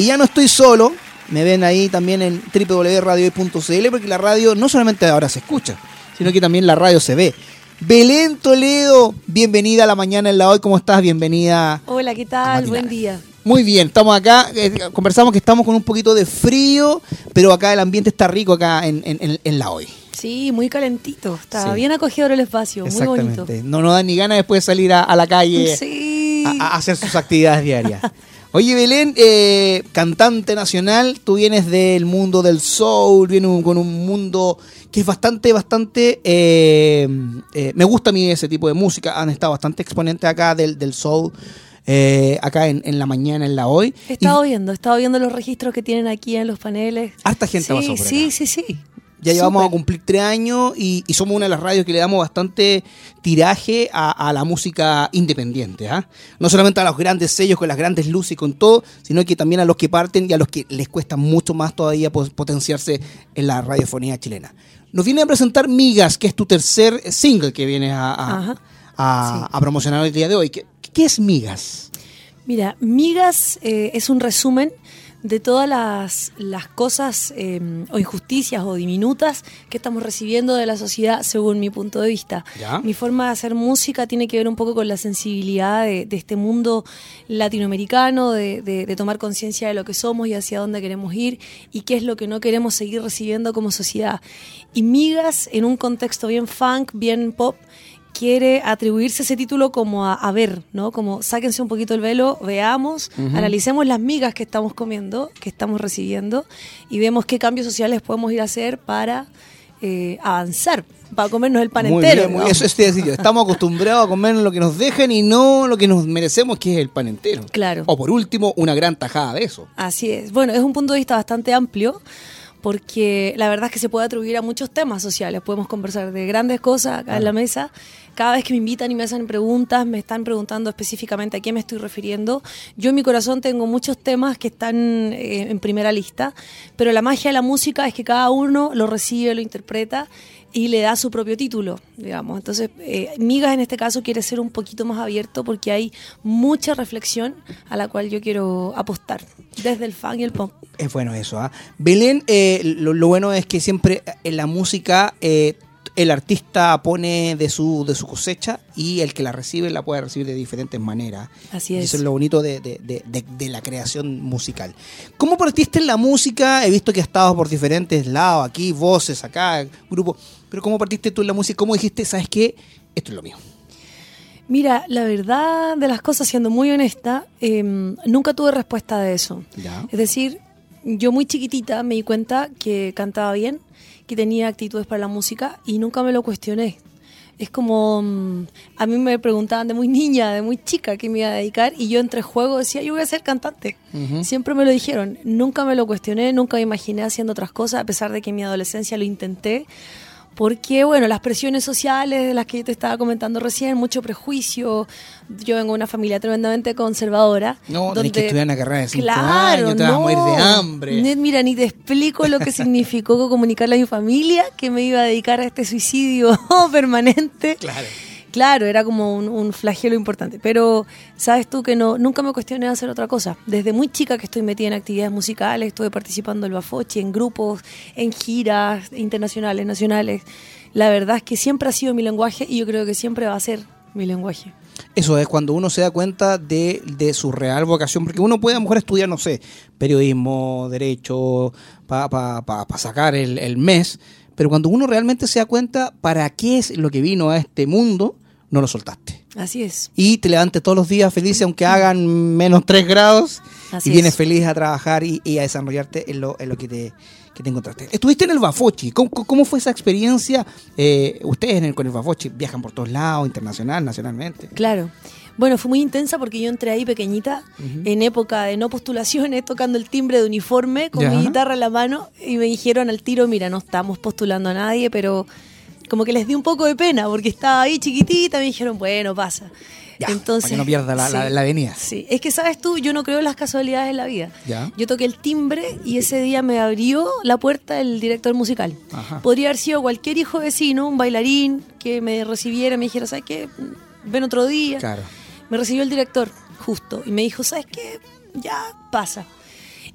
Y ya no estoy solo, me ven ahí también en www.radiohoy.cl porque la radio no solamente ahora se escucha, sino que también la radio se ve. Belén Toledo, bienvenida a la mañana en la hoy, ¿cómo estás? Bienvenida. Hola, ¿qué tal? Buen día. Muy bien, estamos acá, eh, conversamos que estamos con un poquito de frío, pero acá el ambiente está rico acá en, en, la hoy. Sí, muy calentito, está bien acogedor el espacio, muy bonito. No nos da ni ganas después de salir a, la calle a, hacer sus actividades diarias. Oye, Belén, eh, cantante nacional, tú vienes del mundo del soul, vienes con un mundo que es bastante, bastante... Eh, me gusta a mí ese tipo de música, han estado bastante exponentes acá del, del soul. Eh, acá en, la mañana, en la hoy. He estado viendo, he estado viendo los registros que tienen aquí en los paneles. Harta gente sí, pasó por Sí, sí, sí. Ya llevamos a cumplir tres años y, somos una de las radios que le damos bastante tiraje a, la música independiente. ¿ah? No solamente a los grandes sellos con las grandes luces y con todo, sino que también a los que parten y a los que les cuesta mucho más todavía potenciarse en la radiofonía chilena. Nos viene a presentar Migas, que es tu tercer single que vienes a, a, promocionar el día de hoy. ¿Qué, ¿Qué es Migas? Mira, Migas eh, es un resumen de todas las, cosas em, o injusticias o diminutas que estamos recibiendo de la sociedad según mi punto de vista. Mi forma de hacer música tiene que ver un poco con la sensibilidad de, este mundo latinoamericano, de, tomar conciencia de lo que somos y hacia dónde queremos ir y qué es lo que no queremos seguir recibiendo como sociedad. Y migas en un contexto bien funk, bien pop, quiere atribuirse ese título como a, ver, ¿no? Como sáquense un poquito el velo, veamos, analicemos las migas que estamos comiendo, que estamos recibiendo y vemos qué cambios sociales podemos ir a hacer para eh, avanzar, para comernos el pan entero. Bien, eso es decir, estamos acostumbrados a comer lo que nos dejan y no lo que nos merecemos, que es el pan entero. Claro. O por último, una gran tajada de eso. Así es. Bueno, es un punto de vista bastante amplio porque la verdad es que se puede atribuir a muchos temas sociales. Podemos conversar de grandes cosas acá en la mesa. Cada vez que me invitan y me hacen preguntas, me están preguntando específicamente a qué me estoy refiriendo. Yo en mi corazón tengo muchos temas que están eh, en primera lista, pero la magia de la música es que cada uno lo recibe, lo interpreta y le da su propio título, digamos. Entonces, eh, Migas en este caso quiere ser un poquito más abierto porque hay mucha reflexión a la cual yo quiero apostar, desde el fan y el pop. Es bueno eso. ¿ah? Belén, eh, lo, bueno es que siempre en la música eh, el artista pone de su, de su cosecha y el que la recibe la puede recibir de diferentes maneras. Así es. Eso es lo bonito de, de, la creación musical. ¿Cómo partiste en la música? He visto que has estado por diferentes lados, aquí, voces, acá, grupo. Pero ¿cómo partiste tú en la música? ¿Cómo dijiste, sabes qué? Esto es lo mío. Mira, la verdad de las cosas, siendo muy honesta, em, nunca tuve respuesta de eso. Es decir, yo muy chiquitita me di cuenta que cantaba bien, que tenía actitudes para la música y nunca me lo cuestioné. Es como, mm, a mí me preguntaban de muy niña, de muy chica, qué me iba a dedicar y yo entre juego decía, yo voy a ser cantante. Siempre me lo dijeron, nunca me lo cuestioné, nunca me imaginé haciendo otras cosas, a pesar de que en mi adolescencia lo intenté porque, bueno, las presiones sociales de las que te estaba comentando recién, mucho prejuicio. Yo vengo de una familia tremendamente conservadora. No, tenés que estudiar una carrera de cinco claro, años, te vas a morir de hambre. Mira, ni te explico lo que significó comunicarle a mi familia que me iba a dedicar a este suicidio permanente. Claro. Claro, era como un, flagelo importante. Pero sabes tú que no, nunca me cuestioné hacer otra cosa. Desde muy chica que estoy metida en actividades musicales, estuve participando en Bafochi, en grupos, en giras internacionales, nacionales. La verdad es que siempre ha sido mi lenguaje y yo creo que siempre va a ser mi lenguaje. Eso es cuando uno se da cuenta de, su real vocación, porque uno puede a lo mejor estudiar, no sé, periodismo, derecho, para sacar el, el mes, pero cuando uno realmente se da cuenta para qué es lo que vino a este mundo, no lo soltaste. Así es. Y te levantes todos los días feliz, aunque hagan menos 3 grados, y vienes feliz a trabajar y, a desarrollarte en lo, en lo que, te, que te encontraste. Estuviste en el Bafochi, ¿cómo, fue esa experiencia? Eh, ustedes en el, con el Bafochi viajan por todos lados, internacional, nacionalmente. Claro. Bueno, fue muy intensa porque yo entré ahí pequeñita, en época de no postulaciones, tocando el timbre de uniforme, con mi guitarra en la mano, y me dijeron al tiro, mira, no estamos postulando a nadie, pero como que les di un poco de pena porque estaba ahí chiquitita, me dijeron, bueno, pasa. Entonces, para que no pierda la, la, avenida. Sí, es que sabes tú, yo no creo en las casualidades en la vida. Yo toqué el timbre y ese día me abrió la puerta el director musical. Podría haber sido cualquier hijo vecino, un bailarín que me recibiera, me dijera, ¿sabes qué? Ven otro día. Claro. Me recibió el director, justo, y me dijo, ¿sabes qué? Ya pasa.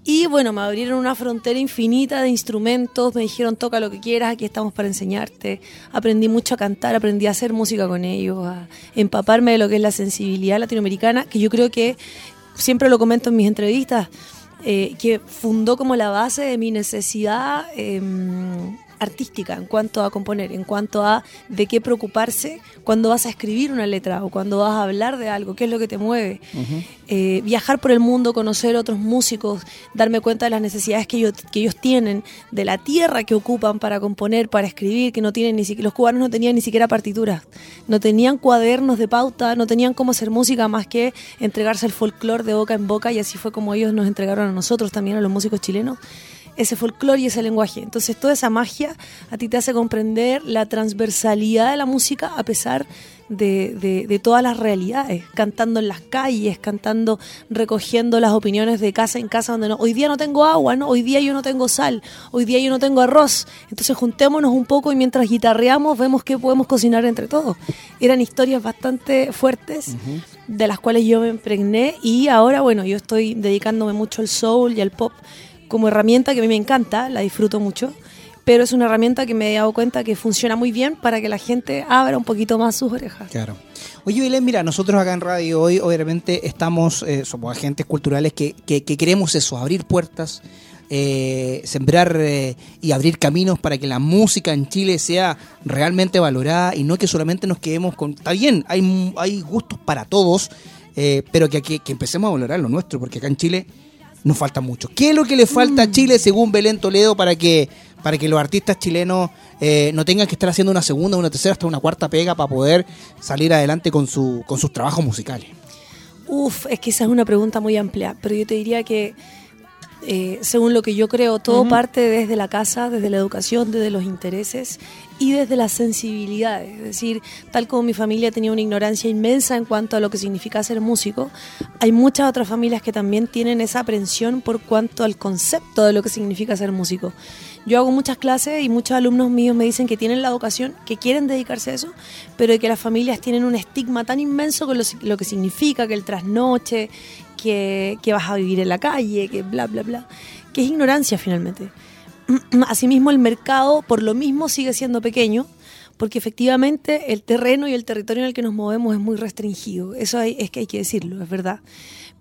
Y bueno, me abrieron una frontera infinita de instrumentos, me dijeron toca lo que quieras, aquí estamos para enseñarte. Aprendí mucho a cantar, aprendí a hacer música con ellos, a empaparme de lo que es la sensibilidad latinoamericana, que yo creo que siempre lo comento en mis entrevistas, eh, que fundó como la base de mi necesidad em, artística en cuanto a componer, en cuanto a de qué preocuparse cuando vas a escribir una letra o cuando vas a hablar de algo, qué es lo que te mueve. Eh, viajar por el mundo, conocer otros músicos, darme cuenta de las necesidades que ellos, que ellos tienen, de la tierra que ocupan para componer, para escribir, que no tienen ni siquiera, los cubanos no tenían ni siquiera partituras, no tenían cuadernos de pauta, no tenían cómo hacer música más que entregarse el folclore de boca en boca y así fue como ellos nos entregaron a nosotros también, a los músicos chilenos ese folclore y ese lenguaje. Entonces toda esa magia a ti te hace comprender la transversalidad de la música a pesar de, de, todas las realidades, cantando en las calles, cantando, recogiendo las opiniones de casa en casa donde no, hoy día no tengo agua, ¿no? hoy día yo no tengo sal, hoy día yo no tengo arroz. Entonces juntémonos un poco y mientras guitarreamos vemos qué podemos cocinar entre todos. Eran historias bastante fuertes. de las cuales yo me impregné y ahora bueno yo estoy dedicándome mucho al soul y al pop como herramienta que a mí me encanta, la disfruto mucho, pero es una herramienta que me he dado cuenta que funciona muy bien para que la gente abra un poquito más sus orejas. Claro. Oye, Belén, mira, nosotros acá en Radio hoy obviamente estamos, eh, somos agentes culturales que, que, queremos eso, abrir puertas, eh, sembrar eh, y abrir caminos para que la música en Chile sea realmente valorada y no que solamente nos quedemos con... Está bien, hay, hay gustos para todos, pero que, que, que empecemos a valorar lo nuestro, porque acá en Chile nos falta mucho. ¿Qué es lo que le falta a mm. Chile según Belén Toledo para que, para que los artistas chilenos eh, no tengan que estar haciendo una segunda, una tercera, hasta una cuarta pega para poder salir adelante con, su, con sus trabajos musicales? Uf, es que esa es una pregunta muy amplia, pero yo te diría que eh, según lo que yo creo, todo parte desde la casa, desde la educación, desde los intereses y desde la sensibilidad. Es decir, tal como mi familia tenía una ignorancia inmensa en cuanto a lo que significa ser músico, hay muchas otras familias que también tienen esa aprensión por cuanto al concepto de lo que significa ser músico. Yo hago muchas clases y muchos alumnos míos me dicen que tienen la educación, que quieren dedicarse a eso, pero que las familias tienen un estigma tan inmenso con lo, lo que significa que el trasnoche, que, vas a vivir en la calle, que bla, bla, bla, que es ignorancia finalmente. Asimismo, el mercado por lo mismo sigue siendo pequeño, porque efectivamente el terreno y el territorio en el que nos movemos es muy restringido. Eso es que hay que decirlo, es verdad.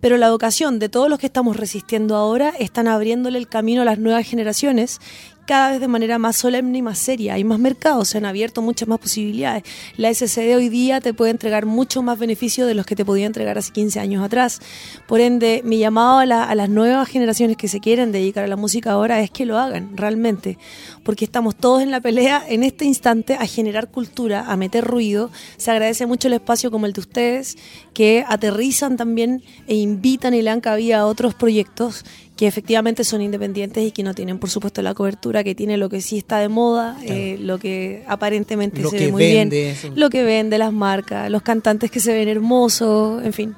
Pero la educación de todos los que estamos resistiendo ahora están abriéndole el camino a las nuevas generaciones cada vez de manera más solemne y más seria. Hay más mercados, se han abierto muchas más posibilidades. La SCD hoy día te puede entregar mucho más beneficio de los que te podía entregar hace 15 años atrás. Por ende, mi llamado a, a las nuevas generaciones que se quieren dedicar a la música ahora es que lo hagan realmente, porque estamos todos en la pelea en este instante a generar cultura, a meter ruido. Se agradece mucho el espacio como el de ustedes, que aterrizan también e invitan y le dan cabida a otros proyectos que efectivamente son independientes y que no tienen, por supuesto, la cobertura que tiene lo que sí está de moda, eh, lo que aparentemente se ve muy bien, lo que vende las marcas, los cantantes que se ven hermosos, en fin.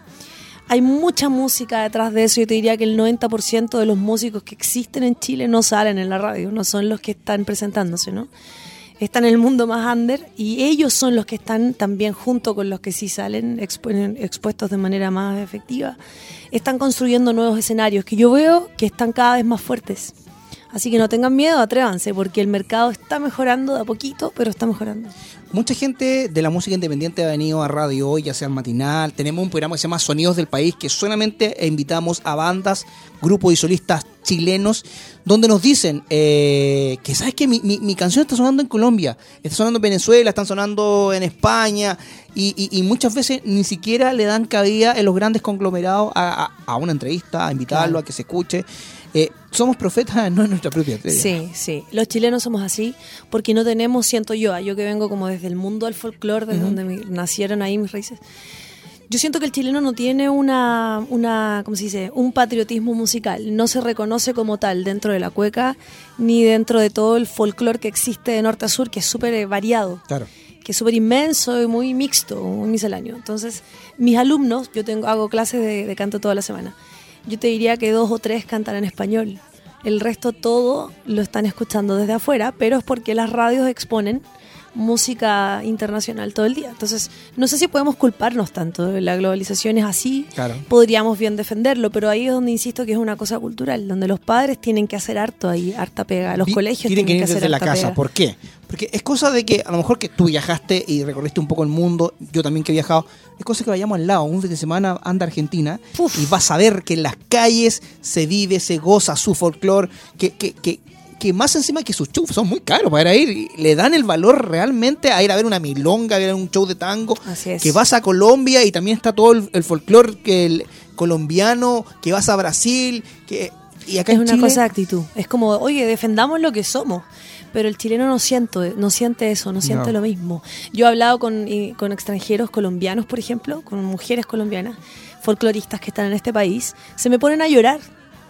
Hay mucha música detrás de eso. Yo te diría que el 90% de los músicos que existen en Chile no salen en la radio, no son los que están presentándose, ¿no? Están en el mundo más under y ellos son los que están también junto con los que sí salen expuestos de manera más efectiva, están construyendo nuevos escenarios que yo veo que están cada vez más fuertes. Así que no tengan miedo, atrévanse, porque el mercado está mejorando de a poquito, pero está mejorando. Mucha gente de la música independiente ha venido a radio hoy, ya sea al matinal. Tenemos un programa que se llama Sonidos del País, que solamente invitamos a bandas, grupos y solistas chilenos, donde nos dicen eh, que, ¿sabes que mi, mi, canción está sonando en Colombia, está sonando en Venezuela, están sonando en España, y, muchas veces ni siquiera le dan cabida en los grandes conglomerados a, a, una entrevista, a invitarlo, a que se escuche. Eh, somos profetas no en nuestra propia tierra. Sí, sí. Los chilenos somos así porque no tenemos, siento yo, yo que vengo como desde el mundo del folclore, desde donde nacieron ahí mis raíces. Yo siento que el chileno no tiene una, una, ¿cómo se dice? Un patriotismo musical. No se reconoce como tal dentro de la cueca ni dentro de todo el folclore que existe de norte a sur, que es súper eh, variado. Claro que es súper inmenso y muy mixto, muy misceláneo. Entonces, mis alumnos, yo tengo, hago clases de, de canto toda la semana yo te diría que dos o tres cantan en español. El resto todo lo están escuchando desde afuera, pero es porque las radios exponen música internacional todo el día. Entonces, no sé si podemos culparnos tanto. La globalización es así, podríamos bien defenderlo, pero ahí es donde insisto que es una cosa cultural, donde los padres tienen que hacer harto ahí, harta pega, los colegios tienen, que, ir desde la casa. ¿Por qué? Porque es cosa de que a lo mejor que tú viajaste y recorriste un poco el mundo, yo también que he viajado, es cosa que vayamos al lado, un fin de semana anda a Argentina y vas a ver que en las calles se vive, se goza su folclore, que, que, que que más encima que sus shows son muy caros para ir, le dan el valor realmente a ir a ver una milonga, a ver un show de tango, que vas a Colombia y también está todo el, folclore que el colombiano, que vas a Brasil, que y acá es una cosa de actitud, es como, oye, defendamos lo que somos pero el chileno no siente, no siente eso, no siente lo mismo. Yo he hablado con, con, extranjeros colombianos, por ejemplo, con mujeres colombianas, folcloristas que están en este país, se me ponen a llorar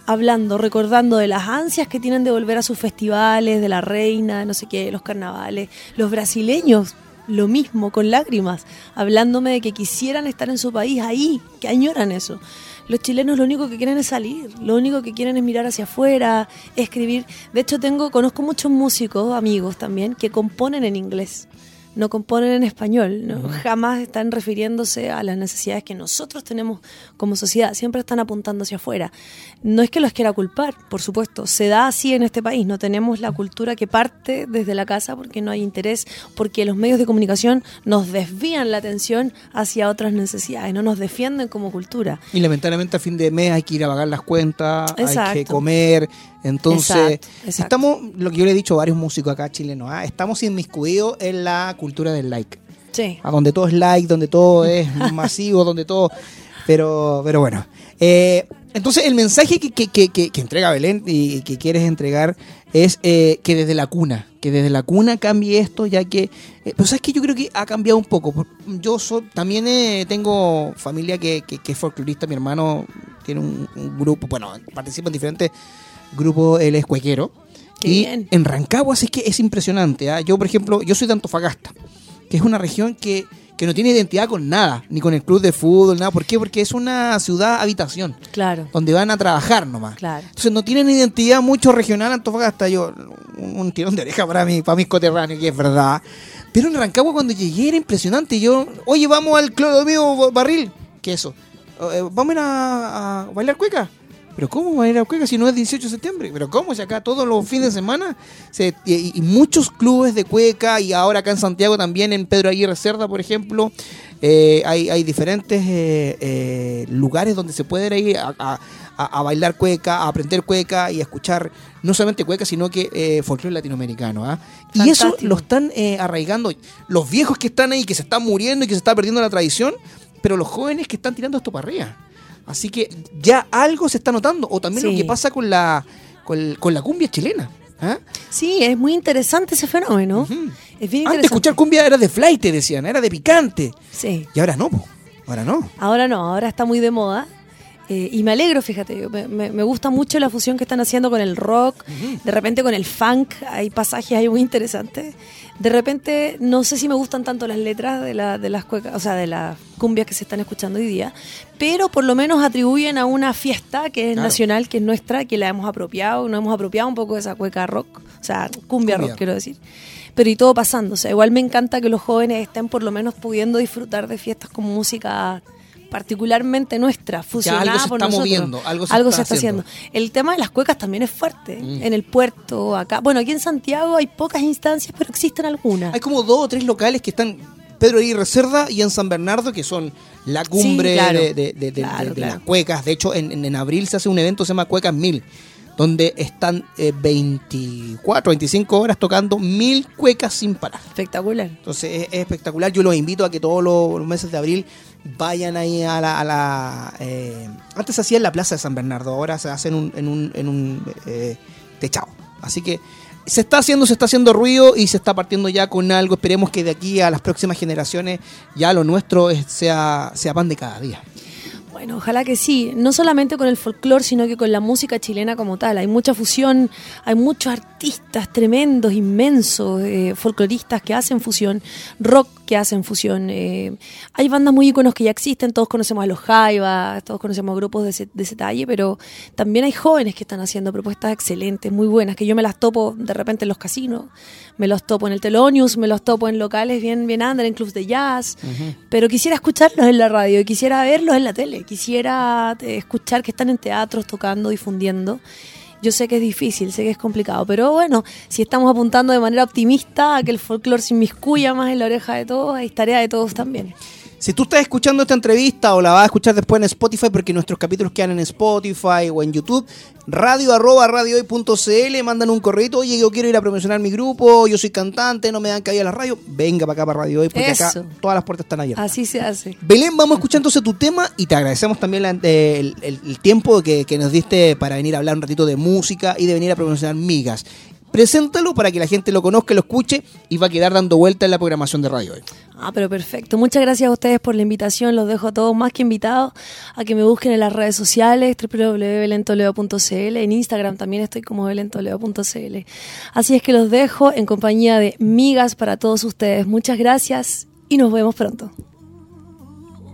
hablando, recordando de las ansias que tienen de volver a sus festivales, de la reina, no sé qué, los carnavales. Los brasileños, lo mismo, con lágrimas, hablándome de que quisieran estar en su país ahí, que añoran eso. Los chilenos lo único que quieren es salir, lo único que quieren es mirar hacia afuera, escribir. De hecho, tengo, conozco muchos músicos, amigos también, que componen en inglés no componen en español, ¿no? jamás están refiriéndose a las necesidades que nosotros tenemos como sociedad, siempre están apuntando hacia afuera. No es que los quiera culpar, por supuesto, se da así en este país, no tenemos la cultura que parte desde la casa porque no hay interés, porque los medios de comunicación nos desvían la atención hacia otras necesidades, no nos defienden como cultura. Y lamentablemente a fin de mes hay que ir a pagar las cuentas, hay que comer, entonces, estamos, lo que yo le he dicho a varios músicos acá chilenos, ¿ah? estamos inmiscuidos en la cultura del like. Sí. A donde todo es like, donde todo es masivo, donde todo... Pero, pero bueno. Eh, entonces, el mensaje que, que, que, que, entrega Belén y que quieres entregar es eh, que desde la cuna, que desde la cuna cambie esto, ya que... Eh, pero sabes que yo creo que ha cambiado un poco. Yo también tengo familia que, es folclorista, mi hermano tiene un, un grupo, bueno, participa en diferentes grupo El Escuequero. y en Rancagua, así que es impresionante. ¿ah? Yo, por ejemplo, yo soy de Antofagasta, que es una región que, no tiene identidad con nada, ni con el club de fútbol, nada. ¿Por qué? Porque es una ciudad habitación. Claro. Donde van a trabajar nomás. Claro. Entonces no tienen identidad mucho regional Antofagasta. Yo, un, tirón de oreja para mí, para mis coterráneos, que es verdad. Pero en Rancagua cuando llegué era impresionante. Yo, oye, vamos al club mío barril. ¿Qué eso? Eh, ¿Vamos a, a bailar cueca? ¿Pero cómo va a ir a Cueca si no es 18 de septiembre? ¿Pero cómo? Si acá todos los fines de semana y, muchos clubes de Cueca y ahora acá en Santiago también, en Pedro Aguirre Cerda, por ejemplo, eh, hay, diferentes eh, eh, lugares donde se puede ir a, bailar cueca, a aprender cueca y a escuchar no solamente cueca, sino que folclore latinoamericano. ¿ah? Y eso lo están arraigando los viejos que están ahí, que se están muriendo y que se está perdiendo la tradición, pero los jóvenes que están tirando esto para arriba. Así que ya algo se está notando. O también lo que pasa con la, con, la cumbia chilena. ¿ah? Sí, es muy interesante ese fenómeno. Antes escuchar cumbia era de flight, decían, era de picante. Sí. Y ahora no, ahora no. Ahora no, ahora está muy de moda. Eh, y me alegro, fíjate, me, me, gusta mucho la fusión que están haciendo con el rock, de repente con el funk, hay pasajes ahí muy interesantes. De repente, no sé si me gustan tanto las letras de, la, de las cuecas, o sea, de las cumbias que se están escuchando hoy día, pero por lo menos atribuyen a una fiesta que es nacional, que es nuestra, que la hemos apropiado, nos hemos apropiado un poco de esa cueca rock, o sea, cumbia, rock, quiero decir. Pero y todo pasando, o sea, igual me encanta que los jóvenes estén por lo menos pudiendo disfrutar de fiestas con música particularmente nuestra, fusionada algo se por está nosotros. Moviendo, algo se, está, haciendo. El tema de las cuecas también es fuerte. Mm. En el puerto, acá. Bueno, aquí en Santiago hay pocas instancias, pero existen algunas. Hay como dos o tres locales que están Pedro y Reserva y en San Bernardo, que son la cumbre de, las cuecas. De hecho, en, abril se hace un evento que se llama Cuecas Mil, donde están 24, eh, 25 horas tocando mil cuecas sin parar. Espectacular. Entonces es, espectacular. Yo los invito a que todos los meses de abril vayan ahí a la... A la eh, antes se hacía en la Plaza de San Bernardo, ahora se hace en un, en un, en un eh, techado. Así que se está haciendo, se está haciendo ruido y se está partiendo ya con algo. Esperemos que de aquí a las próximas generaciones ya lo nuestro sea, sea pan de cada día. Bueno, ojalá que sí, no solamente con el folclore, sino que con la música chilena como tal. Hay mucha fusión, hay muchos artistas tremendos, inmensos, eh, folcloristas que hacen fusión, rock que hacen fusión. Eh, hay bandas muy iconos que ya existen, todos conocemos a los Jaiba, todos conocemos grupos de ese, de ese talle, pero también hay jóvenes que están haciendo propuestas excelentes, muy buenas, que yo me las topo de repente en los casinos, me los topo en el Telonius, me los topo en locales bien, bien under, en clubs de jazz, pero quisiera escucharlos en la radio, quisiera verlos en la tele, quisiera eh, escuchar que están en teatros tocando, difundiendo. Yo sé que es difícil, sé que es complicado, pero bueno, si estamos apuntando de manera optimista a que el folclore se inmiscuya más en la oreja de todos, es tarea de todos también. Si tú estás escuchando esta entrevista o la vas a escuchar después en Spotify, porque nuestros capítulos quedan en Spotify o en YouTube, radio arroba radiohoy.cl, mandan un correo, oye, yo quiero ir a promocionar mi grupo, yo soy cantante, no me dan cabida a la radio, venga para acá para Radio Hoy, porque acá todas las puertas están abiertas. Así se hace. Belén, vamos a escuchar entonces tu tema y te agradecemos también el, tiempo que, que nos diste para venir a hablar un ratito de música y de venir a promocionar migas. Preséntalo para que la gente lo conozca, lo escuche y va a quedar dando vuelta en la programación de radio hoy. Ah, pero perfecto. Muchas gracias a ustedes por la invitación. Los dejo a todos más que invitados a que me busquen en las redes sociales, www.belentoleo.cl. En Instagram también estoy como belentoleo.cl. Así es que los dejo en compañía de migas para todos ustedes. Muchas gracias y nos vemos pronto.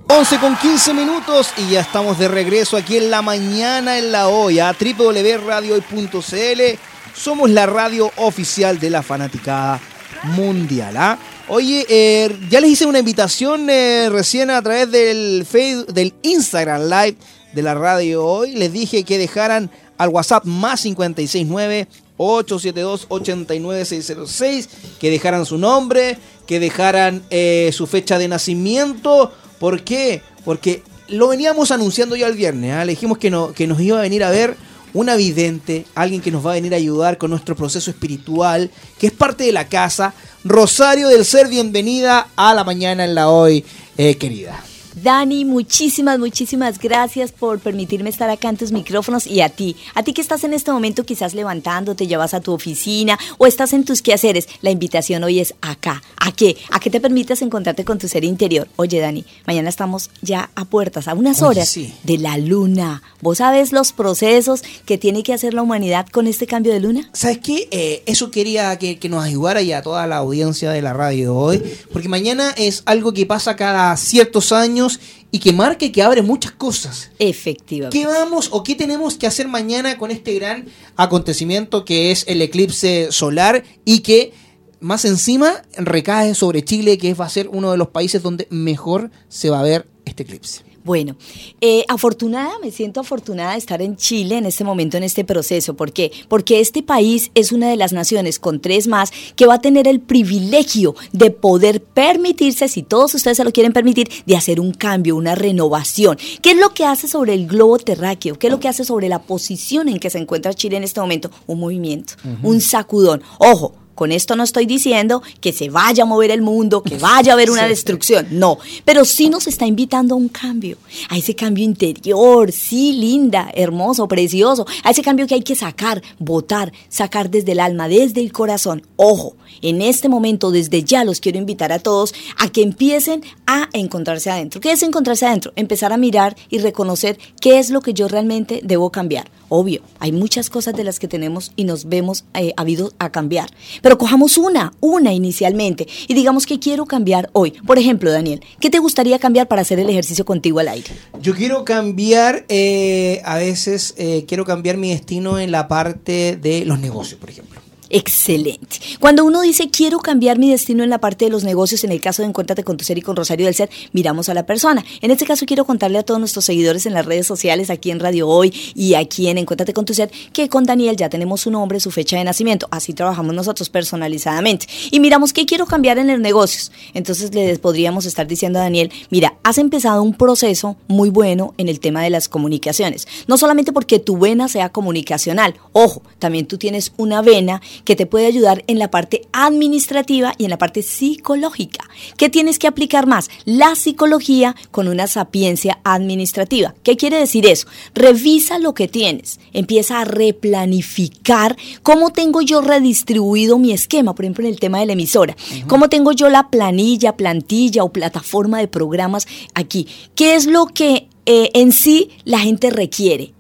11 con 15 minutos y ya estamos de regreso aquí en la mañana en la olla, www.radiohoy.cl somos la radio oficial de la fanaticada mundial. ¿ah? Oye, eh, ya les hice una invitación eh, recién a través del, Facebook, del Instagram Live de la radio hoy. Les dije que dejaran al WhatsApp más 569 872 89606, que dejaran su nombre, que dejaran eh, su fecha de nacimiento. ¿Por qué? Porque lo veníamos anunciando ya el viernes. ¿ah? Le dijimos que, no, que nos iba a venir a ver una vidente, alguien que nos va a venir a ayudar con nuestro proceso espiritual, que es parte de la casa. Rosario del Ser, bienvenida a la mañana en la hoy, eh, querida. Dani, muchísimas, muchísimas gracias por permitirme estar acá en tus micrófonos y a ti, a ti que estás en este momento quizás levantándote, llevas a tu oficina o estás en tus quehaceres, la invitación hoy es acá. ¿A qué? A que te permitas encontrarte con tu ser interior. Oye, Dani, mañana estamos ya a puertas, a unas horas de la luna. ¿Vos sabes los procesos que tiene que hacer la humanidad con este cambio de luna? ¿Sabes qué? Eh, eso quería que, que nos ayudara y a toda la audiencia de la radio hoy, porque mañana es algo que pasa cada ciertos años y que marque que abre muchas cosas. Efectivamente. ¿Qué vamos o qué tenemos que hacer mañana con este gran acontecimiento que es el eclipse solar y que más encima recae sobre Chile, que va a ser uno de los países donde mejor se va a ver este eclipse? Bueno, eh, afortunada, me siento afortunada de estar en Chile en este momento, en este proceso. ¿Por qué? Porque este país es una de las naciones con tres más que va a tener el privilegio de poder permitirse, si todos ustedes se lo quieren permitir, de hacer un cambio, una renovación. ¿Qué es lo que hace sobre el globo terráqueo? ¿Qué es lo que hace sobre la posición en que se encuentra Chile en este momento? Un movimiento, un sacudón. Ojo, con esto no estoy diciendo que se vaya a mover el mundo, que vaya a haber una destrucción, no, pero sí nos está invitando a un cambio, a ese cambio interior, sí, linda, hermoso, precioso, a ese cambio que hay que sacar, votar, sacar desde el alma, desde el corazón. Ojo, en este momento, desde ya los quiero invitar a todos a que empiecen a encontrarse adentro. ¿Qué es encontrarse adentro? Empezar a mirar y reconocer qué es lo que yo realmente debo cambiar. Obvio, hay muchas cosas de las que tenemos y nos vemos eh, a cambiar. Pero cojamos una, una inicialmente y digamos que quiero cambiar hoy. Por ejemplo, Daniel, ¿qué te gustaría cambiar para hacer el ejercicio contigo al aire? Yo quiero cambiar, eh, a veces eh, quiero cambiar mi destino en la parte de los negocios, por ejemplo excelente. Cuando uno dice quiero cambiar mi destino en la parte de los negocios, en el caso de Encuéntrate con tu ser y con Rosario del Ser, miramos a la persona. En este caso quiero contarle a todos nuestros seguidores en las redes sociales, aquí en Radio Hoy y aquí en Encuéntrate con tu ser, que con Daniel ya tenemos su nombre, su fecha de nacimiento. Así trabajamos nosotros personalizadamente. Y miramos qué quiero cambiar en los negocios. Entonces le podríamos estar diciendo a Daniel, mira, has empezado un proceso muy bueno en el tema de las comunicaciones. No solamente porque tu vena sea comunicacional, ojo, también tú tienes una vena que te puede ayudar en la parte administrativa y en la parte psicológica. ¿Qué tienes que aplicar más? La psicología con una sapiencia administrativa. ¿Qué quiere decir eso? Revisa lo que tienes, empieza a replanificar cómo tengo yo redistribuido mi esquema, por ejemplo en el tema de la emisora, cómo tengo yo la planilla, plantilla o plataforma de programas aquí, qué es lo que eh, en sí la gente requiere.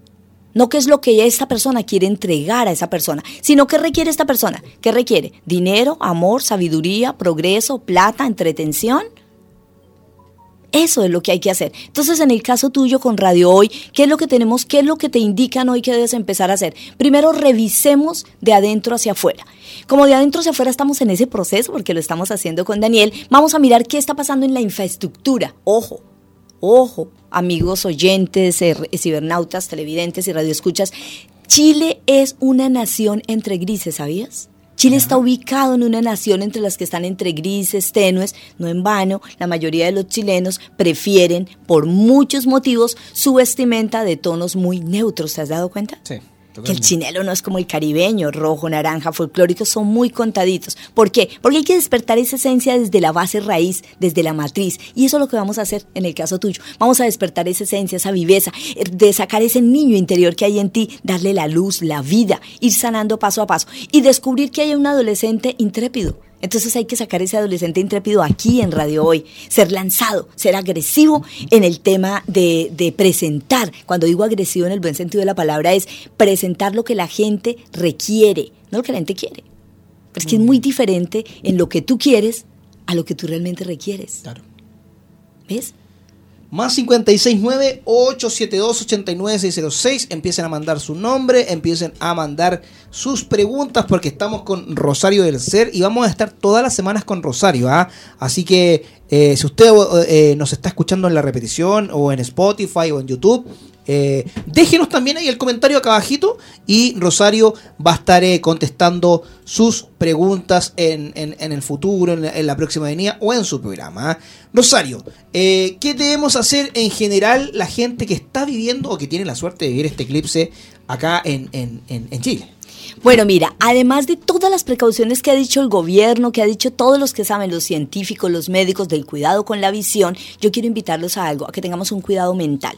No qué es lo que esta persona quiere entregar a esa persona, sino qué requiere esta persona. ¿Qué requiere? Dinero, amor, sabiduría, progreso, plata, entretención. Eso es lo que hay que hacer. Entonces, en el caso tuyo con Radio Hoy, ¿qué es lo que tenemos? ¿Qué es lo que te indican hoy que debes empezar a hacer? Primero, revisemos de adentro hacia afuera. Como de adentro hacia afuera estamos en ese proceso, porque lo estamos haciendo con Daniel, vamos a mirar qué está pasando en la infraestructura. Ojo, ojo, amigos oyentes, eh, cibernautas, televidentes y radioescuchas, Chile es una nación entre grises, ¿sabías? Chile está ubicado en una nación entre las que están entre grises, tenues, no en vano, la mayoría de los chilenos prefieren, por muchos motivos, su vestimenta de tonos muy neutros, ¿te has dado cuenta? Sí. Que el chinelo no es como el caribeño, rojo, naranja, folclórico, son muy contaditos. ¿Por qué? Porque hay que despertar esa esencia desde la base raíz, desde la matriz. Y eso es lo que vamos a hacer en el caso tuyo. Vamos a despertar esa esencia, esa viveza, eh, de sacar ese niño interior que hay en ti, darle la luz, la vida, ir sanando paso a paso y descubrir que hay un adolescente intrépido entonces hay que sacar ese adolescente intrépido aquí en Radio Hoy, ser lanzado, ser agresivo en el tema de, presentar. Cuando digo agresivo en el buen sentido de la palabra es presentar lo que la gente requiere, no lo que la gente quiere. Pero es que es muy diferente en lo que tú quieres a lo que tú realmente requieres. Claro. ¿Ves? Más 569-872-89606. Empiecen a mandar su nombre, empiecen a mandar sus preguntas porque estamos con Rosario del Ser y vamos a estar todas las semanas con Rosario. ¿ah? Así que eh, si usted eh, nos está escuchando en la repetición o en Spotify o en YouTube, eh, déjenos también ahí el comentario acá abajito y Rosario va a estar eh, contestando sus preguntas en, el futuro, en la, próxima venida o en su programa. Rosario, ¿qué debemos hacer en general la gente que está viviendo o que tiene la suerte de vivir este eclipse acá en, en Chile? Bueno, mira, además de todas las precauciones que ha dicho el gobierno, que ha dicho todos los que saben, los científicos, los médicos del cuidado con la visión, yo quiero invitarlos a algo, a que tengamos un cuidado mental.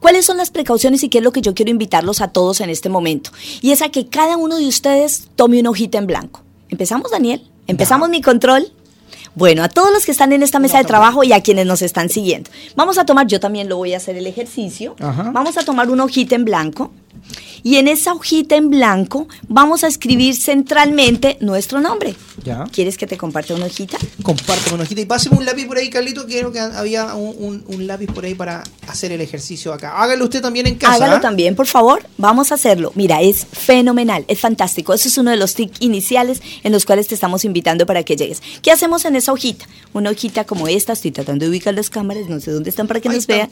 ¿Cuáles son las precauciones y qué es lo que yo quiero invitarlos a todos en este momento? Y es a que cada uno de ustedes tome una hojita en blanco. ¿Empezamos, Daniel? ¿Empezamos mi control? Bueno, a todos los que están en esta mesa de trabajo y a quienes nos están siguiendo. Vamos a tomar, yo también lo voy a hacer el ejercicio. Vamos a tomar una hojita en blanco y en esa hojita en blanco vamos a escribir centralmente nuestro nombre. Ya. ¿Quieres que te comparte una hojita? Comparte una hojita y páseme un lápiz por ahí, Carlito. Creo que había un, lápiz por ahí para hacer el ejercicio acá. Hágalo usted también en casa. Hágalo ¿ah? también, por favor. Vamos a hacerlo. Mira, es fenomenal, es fantástico. Ese es uno de los tics iniciales en los cuales te estamos invitando para que llegues. ¿Qué hacemos en esa hojita? Una hojita como esta. Estoy tratando de ubicar las cámaras. No sé dónde están para que nos vean.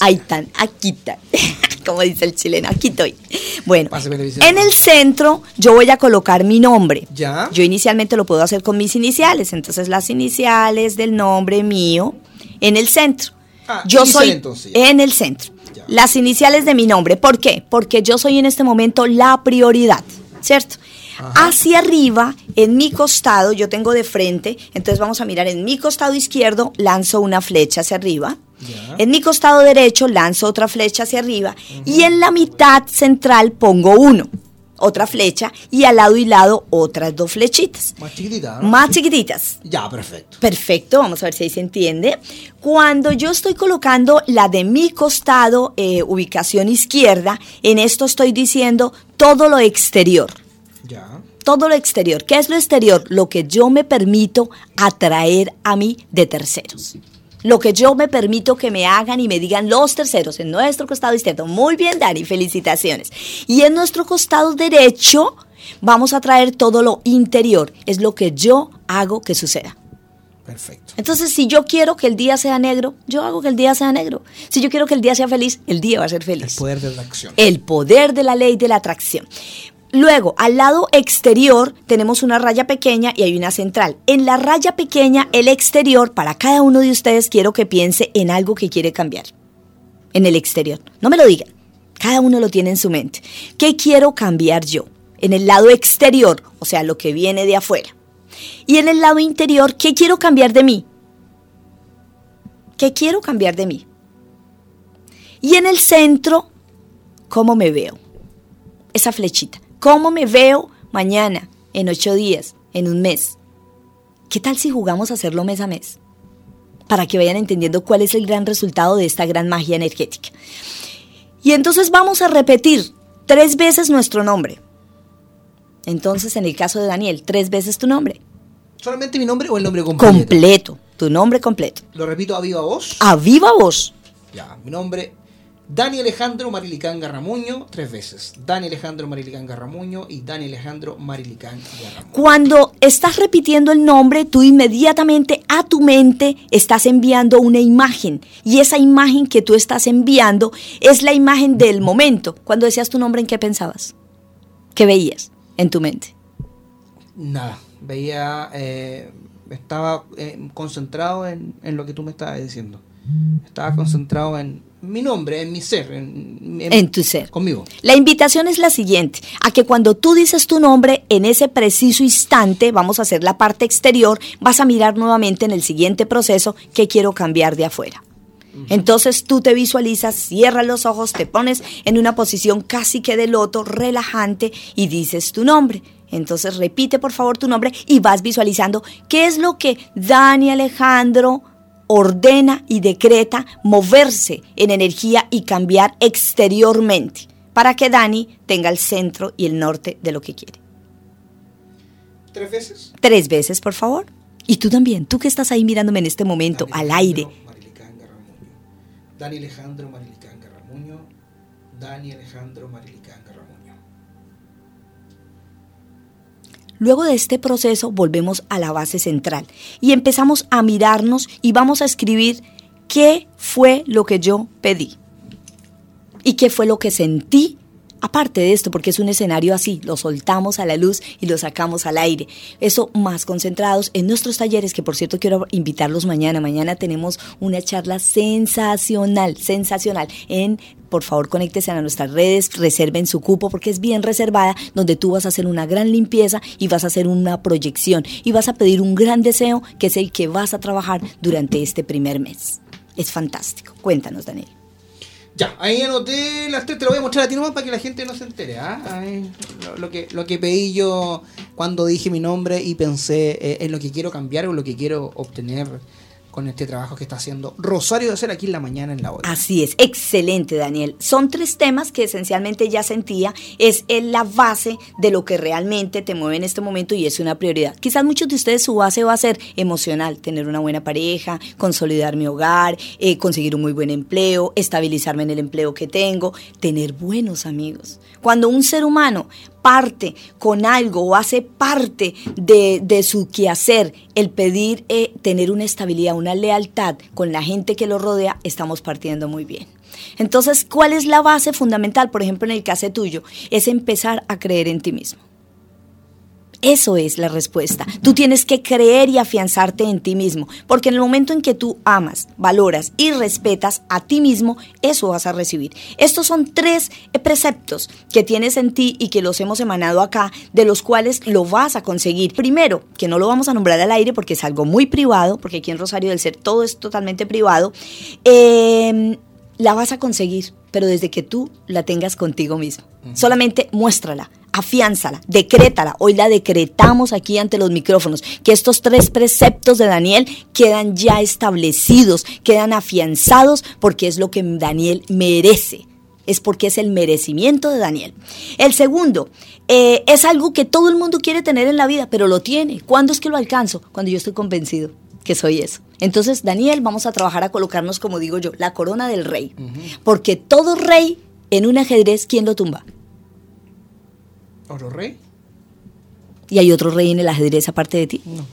Ahí están, aquí están. como dice el chileno, aquí Bueno, en el centro yo voy a colocar mi nombre. ¿Ya? Yo inicialmente lo puedo hacer con mis iniciales, entonces las iniciales del nombre mío en el centro. Ah, yo soy en el centro. Las iniciales de mi nombre. ¿Por qué? Porque yo soy en este momento la prioridad, ¿cierto? Hacia arriba, en mi costado, yo tengo de frente, entonces vamos a mirar en mi costado izquierdo, lanzo una flecha hacia arriba. En mi costado derecho lanzo otra flecha hacia arriba y en la mitad central pongo uno, otra flecha y al lado y lado otras dos flechitas. Más chiquititas. Más chiquititas. Ya, perfecto. Perfecto, vamos a ver si ahí se entiende. Cuando yo estoy colocando la de mi costado, eh, ubicación izquierda, en esto estoy diciendo todo lo exterior. Ya. Todo lo exterior. ¿Qué es lo exterior? Lo que yo me permito atraer a mí de terceros lo que yo me permito que me hagan y me digan los terceros en nuestro costado izquierdo. Muy bien, Dani, felicitaciones. Y en nuestro costado derecho vamos a traer todo lo interior, es lo que yo hago que suceda. Perfecto. Entonces, si yo quiero que el día sea negro, yo hago que el día sea negro. Si yo quiero que el día sea feliz, el día va a ser feliz. El poder de la acción. El poder de la ley de la atracción. Luego, al lado exterior tenemos una raya pequeña y hay una central. En la raya pequeña, el exterior, para cada uno de ustedes quiero que piense en algo que quiere cambiar. En el exterior. No me lo digan. Cada uno lo tiene en su mente. ¿Qué quiero cambiar yo? En el lado exterior, o sea, lo que viene de afuera. Y en el lado interior, ¿qué quiero cambiar de mí? ¿Qué quiero cambiar de mí? Y en el centro, ¿cómo me veo? Esa flechita. ¿Cómo me veo mañana, en ocho días, en un mes? ¿Qué tal si jugamos a hacerlo mes a mes? para que vayan entendiendo cuál es el gran resultado de esta gran magia energética. Y entonces vamos a repetir tres veces nuestro nombre. Entonces, en el caso de Daniel, tres veces tu nombre. ¿Solamente mi nombre o el nombre completo? Completo, tu nombre completo. ¿Lo repito a viva voz? A viva voz. Ya, mi nombre Dani Alejandro Marilicán Garramuño, tres veces. Dani Alejandro Marilicán Garramuño y Dani Alejandro Marilicán Garramuño. Cuando estás repitiendo el nombre, tú inmediatamente a tu mente estás enviando una imagen. Y esa imagen que tú estás enviando es la imagen del momento. Cuando decías tu nombre, ¿en qué pensabas? ¿Qué veías en tu mente? Nada, veía, eh, estaba eh, concentrado en, en lo que tú me estabas diciendo. Estaba concentrado en mi nombre, en mi ser. En, tu ser. Conmigo. La invitación es la siguiente, a que cuando tú dices tu nombre, en ese preciso instante, vamos a hacer la parte exterior, vas a mirar nuevamente en el siguiente proceso que quiero cambiar de afuera. Entonces tú te visualizas, cierras los ojos, te pones en una posición casi que de loto, relajante y dices tu nombre. Entonces repite por favor tu nombre y vas visualizando qué es lo que Dani Alejandro ordena y decreta moverse en energía y cambiar exteriormente para que Dani tenga el centro y el norte de lo que quiere. ¿Tres veces? Tres veces, por favor. Y tú también, tú que estás ahí mirándome en este momento, al aire. Dani Alejandro Marilicán Garramuño. Dani Alejandro Marilicán Luego de este proceso volvemos a la base central y empezamos a mirarnos y vamos a escribir qué fue lo que yo pedí y qué fue lo que sentí Aparte de esto, porque es un escenario así, lo soltamos a la luz y lo sacamos al aire. Eso más concentrados en nuestros talleres, que por cierto quiero invitarlos mañana. Mañana tenemos una charla sensacional, sensacional en por favor conéctese a nuestras redes, reserven su cupo porque es bien reservada, donde tú vas a hacer una gran limpieza y vas a hacer una proyección y vas a pedir un gran deseo que es el que vas a trabajar durante este primer mes. Es fantástico. Cuéntanos, Daniel. Ya, ahí anoté las tres, te lo voy a mostrar a ti nomás para que la gente no se entere. ¿ah? lo, que, lo que pedí yo cuando dije mi nombre y pensé eh, en lo que quiero cambiar o lo que quiero obtener con este trabajo que está haciendo Rosario de hacer aquí en la mañana en la hora. Así es, excelente Daniel. Son tres temas que esencialmente ya sentía, es la base de lo que realmente te mueve en este momento y es una prioridad. Quizás muchos de ustedes su base va a ser emocional, tener una buena pareja, consolidar mi hogar, eh, conseguir un muy buen empleo, estabilizarme en el empleo que tengo, tener buenos amigos. Cuando un ser humano parte con algo o hace parte de, su quehacer el pedir eh, tener una estabilidad, una lealtad con la gente que lo rodea, estamos partiendo muy bien. Entonces, ¿cuál es la base fundamental? Por ejemplo, en el caso tuyo, es empezar a creer en ti mismo. Eso es la respuesta. Tú tienes que creer y afianzarte en ti mismo, porque en el momento en que tú amas, valoras y respetas a ti mismo, eso vas a recibir. Estos son tres preceptos que tienes en ti y que los hemos emanado acá, de los cuales lo vas a conseguir. Primero, que no lo vamos a nombrar al aire porque es algo muy privado, porque aquí en Rosario del Ser todo es totalmente privado. Eh, la vas a conseguir, pero desde que tú la tengas contigo mismo. Solamente muéstrala, afiánzala, decrétala. Hoy la decretamos aquí ante los micrófonos, que estos tres preceptos de Daniel quedan ya establecidos, quedan afianzados porque es lo que Daniel merece. Es porque es el merecimiento de Daniel. El segundo, eh, es algo que todo el mundo quiere tener en la vida, pero lo tiene. ¿Cuándo es que lo alcanzo? Cuando yo estoy convencido que soy eso. Entonces, Daniel, vamos a trabajar a colocarnos, como digo yo, la corona del rey. Porque todo rey en un ajedrez, ¿quién lo tumba? ¿Otro rey? ¿Y hay otro rey en el ajedrez aparte de ti? No.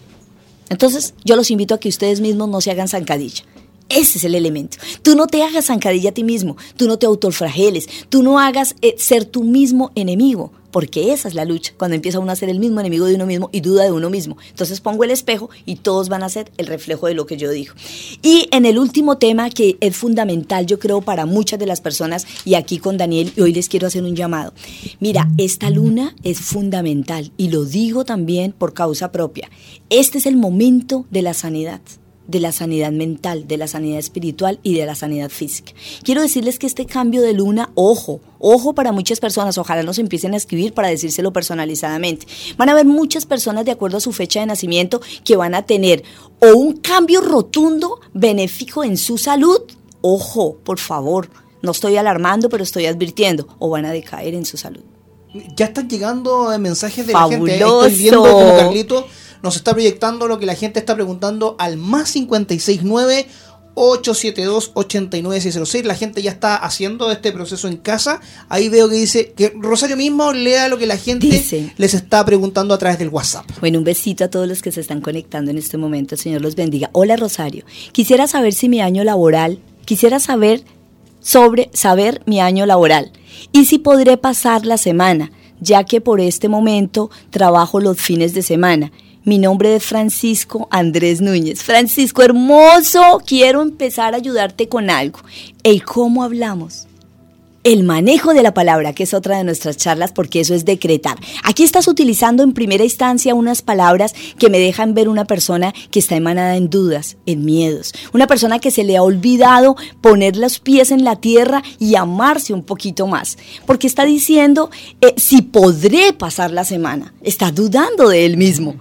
Entonces, yo los invito a que ustedes mismos no se hagan zancadilla. Ese es el elemento. Tú no te hagas zancadilla a ti mismo, tú no te autofrageles, tú no hagas eh, ser tu mismo enemigo porque esa es la lucha, cuando empieza uno a ser el mismo enemigo de uno mismo y duda de uno mismo. Entonces pongo el espejo y todos van a ser el reflejo de lo que yo digo. Y en el último tema que es fundamental, yo creo, para muchas de las personas, y aquí con Daniel, y hoy les quiero hacer un llamado. Mira, esta luna es fundamental y lo digo también por causa propia. Este es el momento de la sanidad. De la sanidad mental, de la sanidad espiritual y de la sanidad física. Quiero decirles que este cambio de luna, ojo, ojo para muchas personas, ojalá nos empiecen a escribir para decírselo personalizadamente. Van a haber muchas personas de acuerdo a su fecha de nacimiento que van a tener o un cambio rotundo benéfico en su salud, ojo, por favor, no estoy alarmando, pero estoy advirtiendo, o van a decaer en su salud. Ya están llegando mensajes de la gente. Estoy viendo como Carlito nos está proyectando lo que la gente está preguntando al más 569 872 89606. La gente ya está haciendo este proceso en casa. Ahí veo que dice que Rosario mismo lea lo que la gente les está preguntando a través del WhatsApp. Bueno, un besito a todos los que se están conectando en este momento. Señor los bendiga. Hola Rosario. Quisiera saber si mi año laboral, quisiera saber sobre saber mi año laboral y si podré pasar la semana, ya que por este momento trabajo los fines de semana mi nombre es Francisco Andrés Núñez. Francisco, hermoso, quiero empezar a ayudarte con algo. El cómo hablamos. El manejo de la palabra, que es otra de nuestras charlas, porque eso es decretar. Aquí estás utilizando en primera instancia unas palabras que me dejan ver una persona que está emanada en dudas, en miedos. Una persona que se le ha olvidado poner los pies en la tierra y amarse un poquito más. Porque está diciendo eh, si podré pasar la semana. Está dudando de él mismo.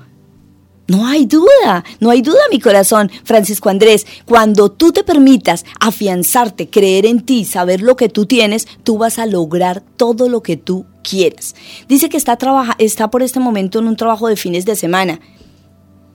No hay duda, no hay duda, mi corazón, Francisco Andrés. Cuando tú te permitas afianzarte, creer en ti, saber lo que tú tienes, tú vas a lograr todo lo que tú quieras. Dice que está, está por este momento en un trabajo de fines de semana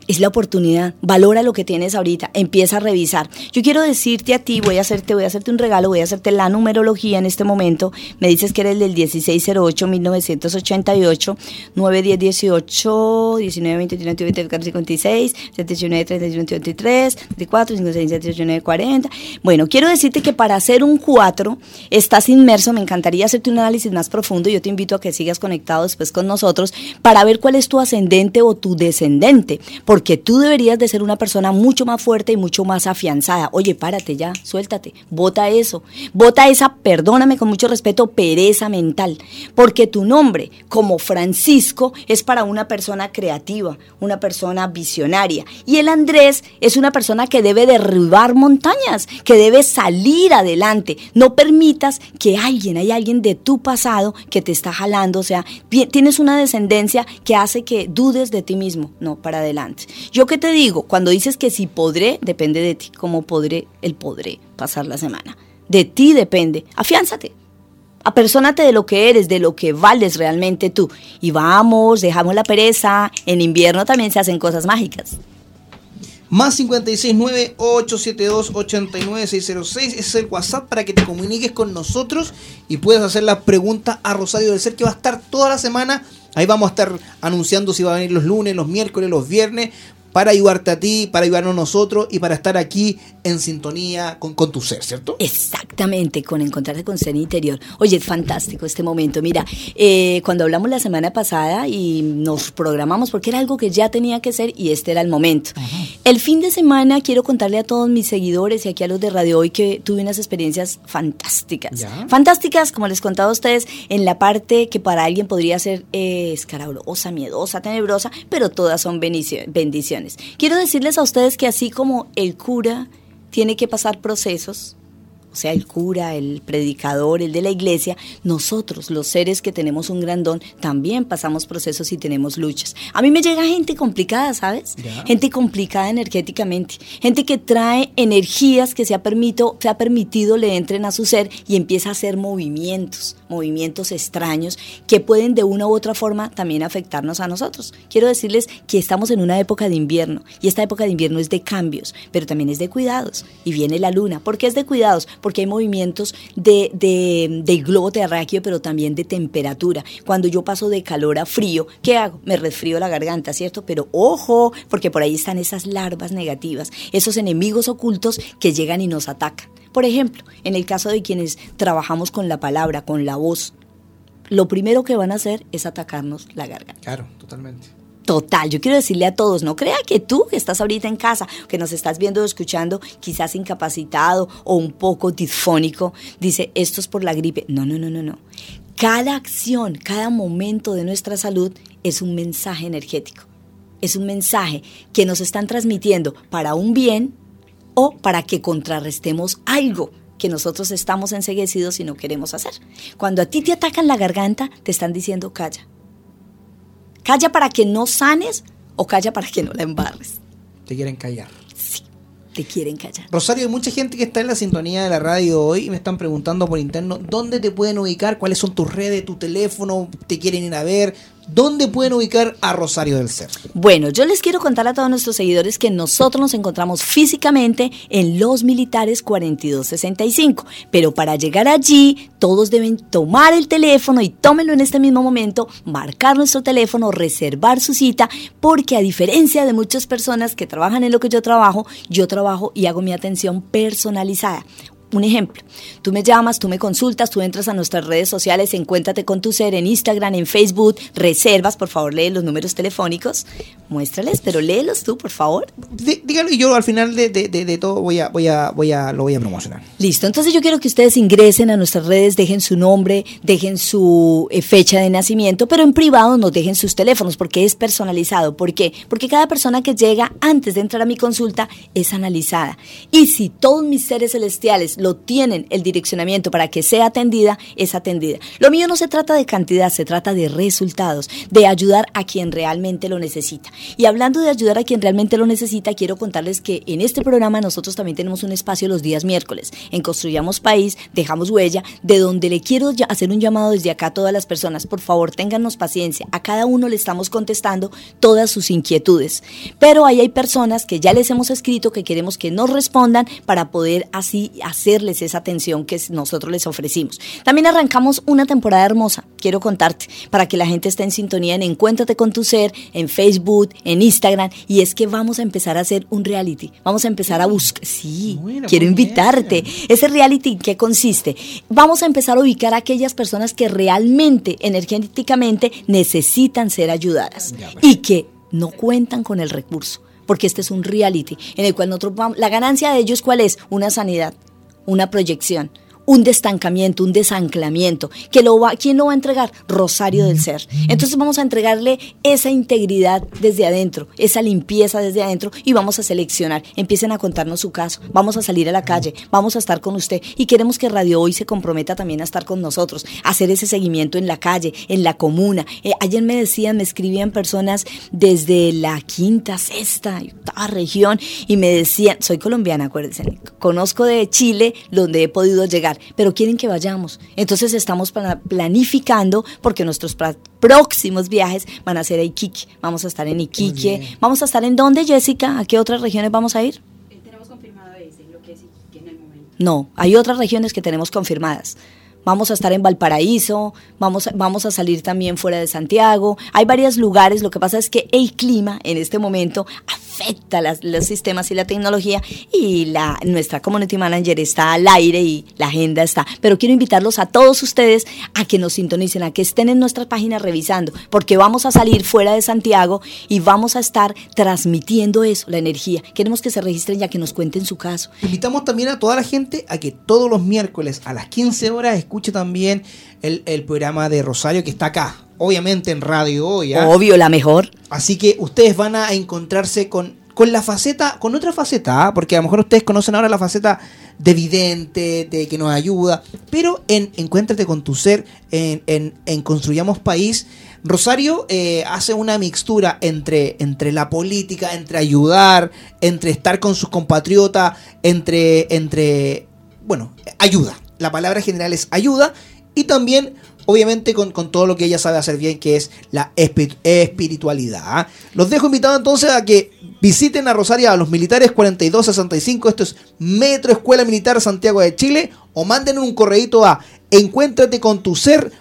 es la oportunidad. Valora lo que tienes ahorita. Empieza a revisar. Yo quiero decirte a ti, voy a hacerte, voy a hacerte un regalo, voy a hacerte la numerología en este momento. Me dices que eres del 1608 1988 910 18 19 21 22 24 56 79 31 23 24 56 78 9 40. Bueno, quiero decirte que para hacer un 4 estás inmerso, me encantaría hacerte un análisis más profundo. Yo te invito a que sigas conectado después con nosotros para ver cuál es tu ascendente o tu descendente porque tú deberías de ser una persona mucho más fuerte y mucho más afianzada. Oye, párate ya, suéltate, bota eso, bota esa, perdóname con mucho respeto, pereza mental, porque tu nombre como Francisco es para una persona creativa, una persona visionaria, y el Andrés es una persona que debe derribar montañas, que debe salir adelante. No permitas que alguien, hay alguien de tu pasado que te está jalando, o sea, tienes una descendencia que hace que dudes de ti mismo, no, para adelante. Yo qué te digo, cuando dices que si podré, depende de ti, cómo podré, el podré pasar la semana. De ti depende, afiánzate. Apersónate de lo que eres, de lo que vales realmente tú. Y vamos, dejamos la pereza. En invierno también se hacen cosas mágicas. Más 569-872-89606. Ese es el WhatsApp para que te comuniques con nosotros y puedas hacer la pregunta a Rosario del Ser, que va a estar toda la semana Ahí vamos a estar anunciando si va a venir los lunes, los miércoles, los viernes, para ayudarte a ti, para ayudarnos a nosotros y para estar aquí en sintonía con, tu ser, ¿cierto? Exactamente, con encontrarte con ser interior. Oye, es fantástico este momento. Mira, eh, cuando hablamos la semana pasada y nos programamos porque era algo que ya tenía que ser y este era el momento. El fin de semana quiero contarle a todos mis seguidores y aquí a los de Radio Hoy que tuve unas experiencias fantásticas. Fantásticas, como les contaba a ustedes, en la parte que para alguien podría ser eh, escarabrosa, miedosa, tenebrosa, pero todas son bendiciones. Quiero decirles a ustedes que así como el cura tiene que pasar procesos, sea, el cura, el predicador, el de la iglesia, nosotros, los seres que tenemos un gran don, también pasamos procesos y tenemos luchas. A mí me llega gente complicada, ¿sabes? Gente complicada energéticamente, gente que trae energías que se ha, permito, se ha permitido le entren a su ser y empieza a hacer movimientos, movimientos extraños que pueden de una u otra forma también afectarnos a nosotros. Quiero decirles que estamos en una época de invierno y esta época de invierno es de cambios, pero también es de cuidados y viene la luna. ¿Por qué es de cuidados? Porque hay movimientos de, de, globo terráqueo, pero también de temperatura. Cuando yo paso de calor a frío, ¿qué hago? Me resfrío la garganta, ¿cierto? Pero ojo, porque por ahí están esas larvas negativas, esos enemigos ocultos que llegan y nos atacan. Por ejemplo, en el caso de quienes trabajamos con la palabra, con la voz, lo primero que van a hacer es atacarnos la garganta. Claro, totalmente total. Yo quiero decirle a todos, no crea que tú que estás ahorita en casa, que nos estás viendo o escuchando, quizás incapacitado o un poco disfónico, dice, esto es por la gripe. No, no, no, no, no. Cada acción, cada momento de nuestra salud es un mensaje energético. es un mensaje que nos están transmitiendo para un bien o para que contrarrestemos algo que nosotros estamos enseguecidos y no queremos hacer. Cuando a ti te atacan la garganta, te están diciendo calla. Calla para que no sanes o calla para que no la embarres. Te quieren callar. Sí, te quieren callar. Rosario, hay mucha gente que está en la sintonía de la radio hoy y me están preguntando por interno dónde te pueden ubicar, cuáles son tus redes, tu teléfono, te quieren ir a ver, ¿Dónde pueden ubicar a Rosario del Ser? Bueno, yo les quiero contar a todos nuestros seguidores que nosotros nos encontramos físicamente en Los Militares 4265, pero para llegar allí todos deben tomar el teléfono y tómenlo en este mismo momento, marcar nuestro teléfono, reservar su cita, porque a diferencia de muchas personas que trabajan en lo que yo trabajo, yo trabajo y hago mi atención personalizada. Un ejemplo, tú me llamas, tú me consultas, tú entras a nuestras redes sociales, encuéntrate con tu ser en Instagram, en Facebook, reservas, por favor, lee los números telefónicos, muéstrales, pero léelos tú, por favor. dígalo y yo al final de, todo voy a, voy a, voy a, lo voy a promocionar. Listo, entonces yo quiero que ustedes ingresen a nuestras redes, dejen su nombre, dejen su eh, fecha de nacimiento, pero en privado no dejen sus teléfonos porque es personalizado. ¿Por qué? Porque cada persona que llega antes de entrar a mi consulta es analizada. Y si todos mis seres celestiales lo tienen el direccionamiento para que sea atendida, es atendida. Lo mío no se trata de cantidad, se trata de resultados, de ayudar a quien realmente lo necesita. Y hablando de ayudar a quien realmente lo necesita, quiero contarles que en este programa nosotros también tenemos un espacio los días miércoles. En Construyamos País, dejamos huella, de donde le quiero hacer un llamado desde acá a todas las personas. Por favor, téngannos paciencia. A cada uno le estamos contestando todas sus inquietudes. Pero ahí hay personas que ya les hemos escrito que queremos que nos respondan para poder así hacer esa atención que nosotros les ofrecimos. También arrancamos una temporada hermosa, quiero contarte, para que la gente esté en sintonía en Encuéntrate con tu ser, en Facebook, en Instagram, y es que vamos a empezar a hacer un reality, vamos a empezar a buscar, sí, quiero invitarte. Ese reality, ¿en qué consiste? Vamos a empezar a ubicar a aquellas personas que realmente, energéticamente, necesitan ser ayudadas y que no cuentan con el recurso porque este es un reality en el cual nosotros vamos, la ganancia de ellos cuál es? Una sanidad, una proyección un destancamiento, un desanclamiento. ¿Que lo va, ¿Quién lo va a entregar? Rosario del Ser. Entonces vamos a entregarle esa integridad desde adentro, esa limpieza desde adentro y vamos a seleccionar. Empiecen a contarnos su caso. Vamos a salir a la calle, vamos a estar con usted y queremos que Radio Hoy se comprometa también a estar con nosotros, a hacer ese seguimiento en la calle, en la comuna. Eh, ayer me decían, me escribían personas desde la quinta, sexta, región y me decían, soy colombiana, acuérdense, conozco de Chile donde he podido llegar pero quieren que vayamos. Entonces estamos planificando porque nuestros próximos viajes van a ser a Iquique. Vamos a estar en Iquique. Vamos a estar en dónde, Jessica? ¿A qué otras regiones vamos a ir? Eh, tenemos confirmado ese, lo que es Iquique en el momento. No, hay otras regiones que tenemos confirmadas vamos a estar en Valparaíso, vamos, vamos a salir también fuera de Santiago. Hay varios lugares, lo que pasa es que el clima en este momento afecta los sistemas y la tecnología y la, nuestra community manager está al aire y la agenda está. Pero quiero invitarlos a todos ustedes a que nos sintonicen, a que estén en nuestra página revisando, porque vamos a salir fuera de Santiago y vamos a estar transmitiendo eso, la energía. Queremos que se registren ya que nos cuenten su caso. Invitamos también a toda la gente a que todos los miércoles a las 15 horas escuche también el, programa de Rosario que está acá, obviamente en radio hoy. ¿ah? Obvio, la mejor. Así que ustedes van a encontrarse con, con la faceta, con otra faceta, ¿ah? porque a lo mejor ustedes conocen ahora la faceta de vidente, de que nos ayuda, pero en Encuéntrate con tu ser, en, en, Construyamos País, Rosario eh, hace una mixtura entre, entre la política, entre ayudar, entre estar con sus compatriotas, entre, entre, bueno, ayuda. La palabra general es ayuda y también obviamente con, todo lo que ella sabe hacer bien, que es la espiritualidad. ¿ah? Los dejo invitados entonces a que visiten a Rosario a los militares 4265, esto es Metro Escuela Militar Santiago de Chile, o manden un correíto a encuéntrate con tu ser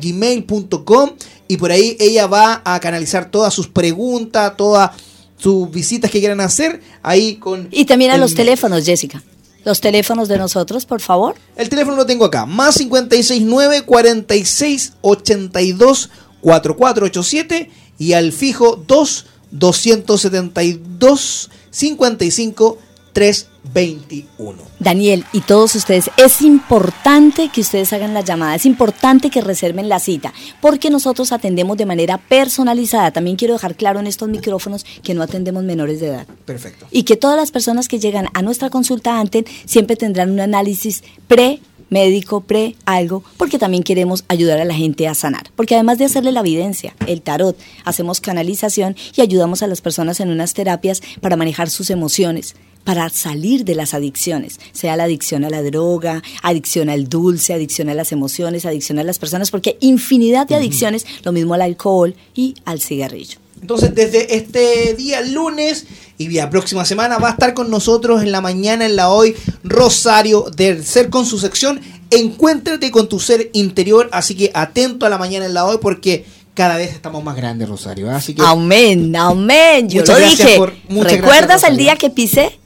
gmail.com y por ahí ella va a canalizar todas sus preguntas, todas sus visitas que quieran hacer ahí con... Y también a los teléfonos, Jessica. Los teléfonos de nosotros, por favor. El teléfono lo tengo acá. Más 569 46 82 4487 y al fijo 2 272 55 321. Daniel y todos ustedes, es importante que ustedes hagan la llamada, es importante que reserven la cita, porque nosotros atendemos de manera personalizada. También quiero dejar claro en estos micrófonos que no atendemos menores de edad. Perfecto. Y que todas las personas que llegan a nuestra consulta antes siempre tendrán un análisis pre médico, pre, algo, porque también queremos ayudar a la gente a sanar. Porque además de hacerle la evidencia, el tarot, hacemos canalización y ayudamos a las personas en unas terapias para manejar sus emociones, para salir de las adicciones, sea la adicción a la droga, adicción al dulce, adicción a las emociones, adicción a las personas, porque infinidad de adicciones, lo mismo al alcohol y al cigarrillo. Entonces, desde este día lunes y la próxima semana va a estar con nosotros en la mañana, en la hoy, Rosario del Ser con su sección Encuéntrate con tu ser interior. Así que atento a la mañana en la hoy porque cada vez estamos más grandes, Rosario. ¿eh? Así que, amén, amén. Yo lo dije. ¿Recuerdas el día que pisé?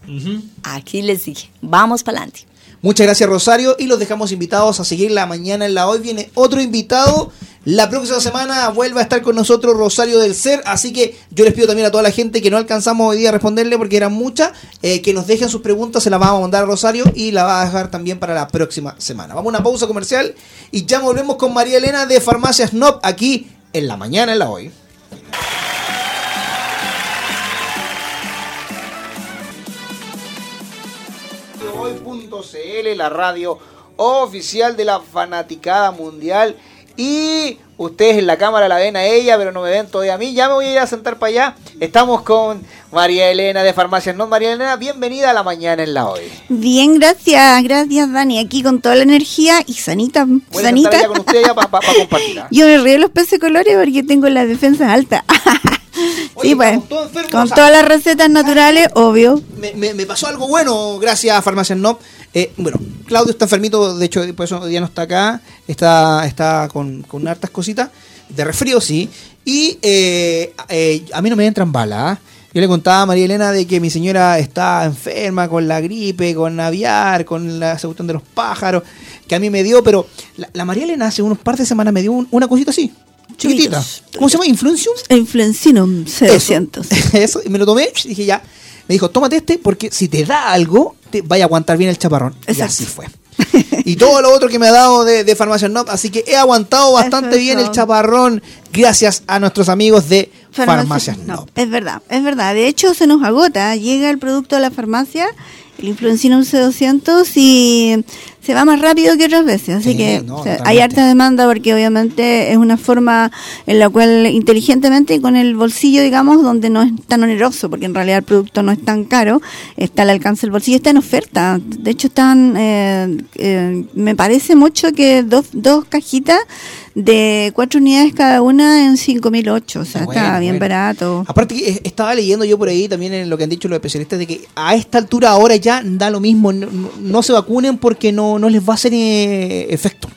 Aquí les dije, vamos para adelante. Muchas gracias, Rosario. Y los dejamos invitados a seguir la mañana en la hoy. Viene otro invitado. La próxima semana vuelve a estar con nosotros Rosario del Ser. Así que yo les pido también a toda la gente que no alcanzamos hoy día a responderle porque eran muchas, eh, que nos dejen sus preguntas. Se las vamos a mandar a Rosario y la va a dejar también para la próxima semana. Vamos a una pausa comercial y ya volvemos con María Elena de Farmacia Snob aquí en la mañana en la hoy. Hoy.cl, la radio oficial de la fanaticada mundial. Y ustedes en la cámara la ven a ella, pero no me ven todavía a mí. Ya me voy a ir a sentar para allá. Estamos con María Elena de Farmacias No. María Elena, bienvenida a la mañana en la hoy. Bien, gracias, gracias Dani. Aquí con toda la energía y sanita. sanita. con usted ya para compartir. ¿ah? Yo me río los peces colores porque tengo la defensa alta. sí, pues. Con todas las recetas naturales, obvio. Me, pasó algo bueno gracias a Farmacias No. Eh, bueno, Claudio está enfermito, de hecho, por eso día no está acá. Está, está con, con hartas cositas. De resfrío, sí. Y eh, eh, a mí no me entran balas. ¿ah? Yo le contaba a María Elena de que mi señora está enferma con la gripe, con aviar, con la cuestión de los pájaros, que a mí me dio, pero la, María Elena hace unos par de semanas me dio una cosita así, chiquitita. ¿Cómo se llama? ¿Influencium? Influencinum C200. Eso, eso, y me lo tomé y dije ya. Me dijo, tómate este porque si te da algo, te vaya a aguantar bien el chaparrón. Y así fue. y todo lo otro que me ha dado de, de Farmacia Nob, así que he aguantado bastante bien el chaparrón gracias a nuestros amigos de Farmacia No, es verdad, es verdad. De hecho, se nos agota. Llega el producto a la farmacia, el Influencina C200, y se va más rápido que otras veces. Así que hay harta demanda porque obviamente es una forma en la cual inteligentemente con el bolsillo, digamos, donde no es tan oneroso, porque en realidad el producto no es tan caro, está al alcance del bolsillo, está en oferta. De hecho, están, eh, eh, me parece mucho que dos, dos cajitas de cuatro unidades cada una en 5.008, o sea, está bien barato. Aparte, eh, estaba leyendo yo por ahí también en lo que han dicho los especialistas de que a esta altura ahora ya da lo mismo, no se vacunen porque no no, les va a hacer eh, efecto.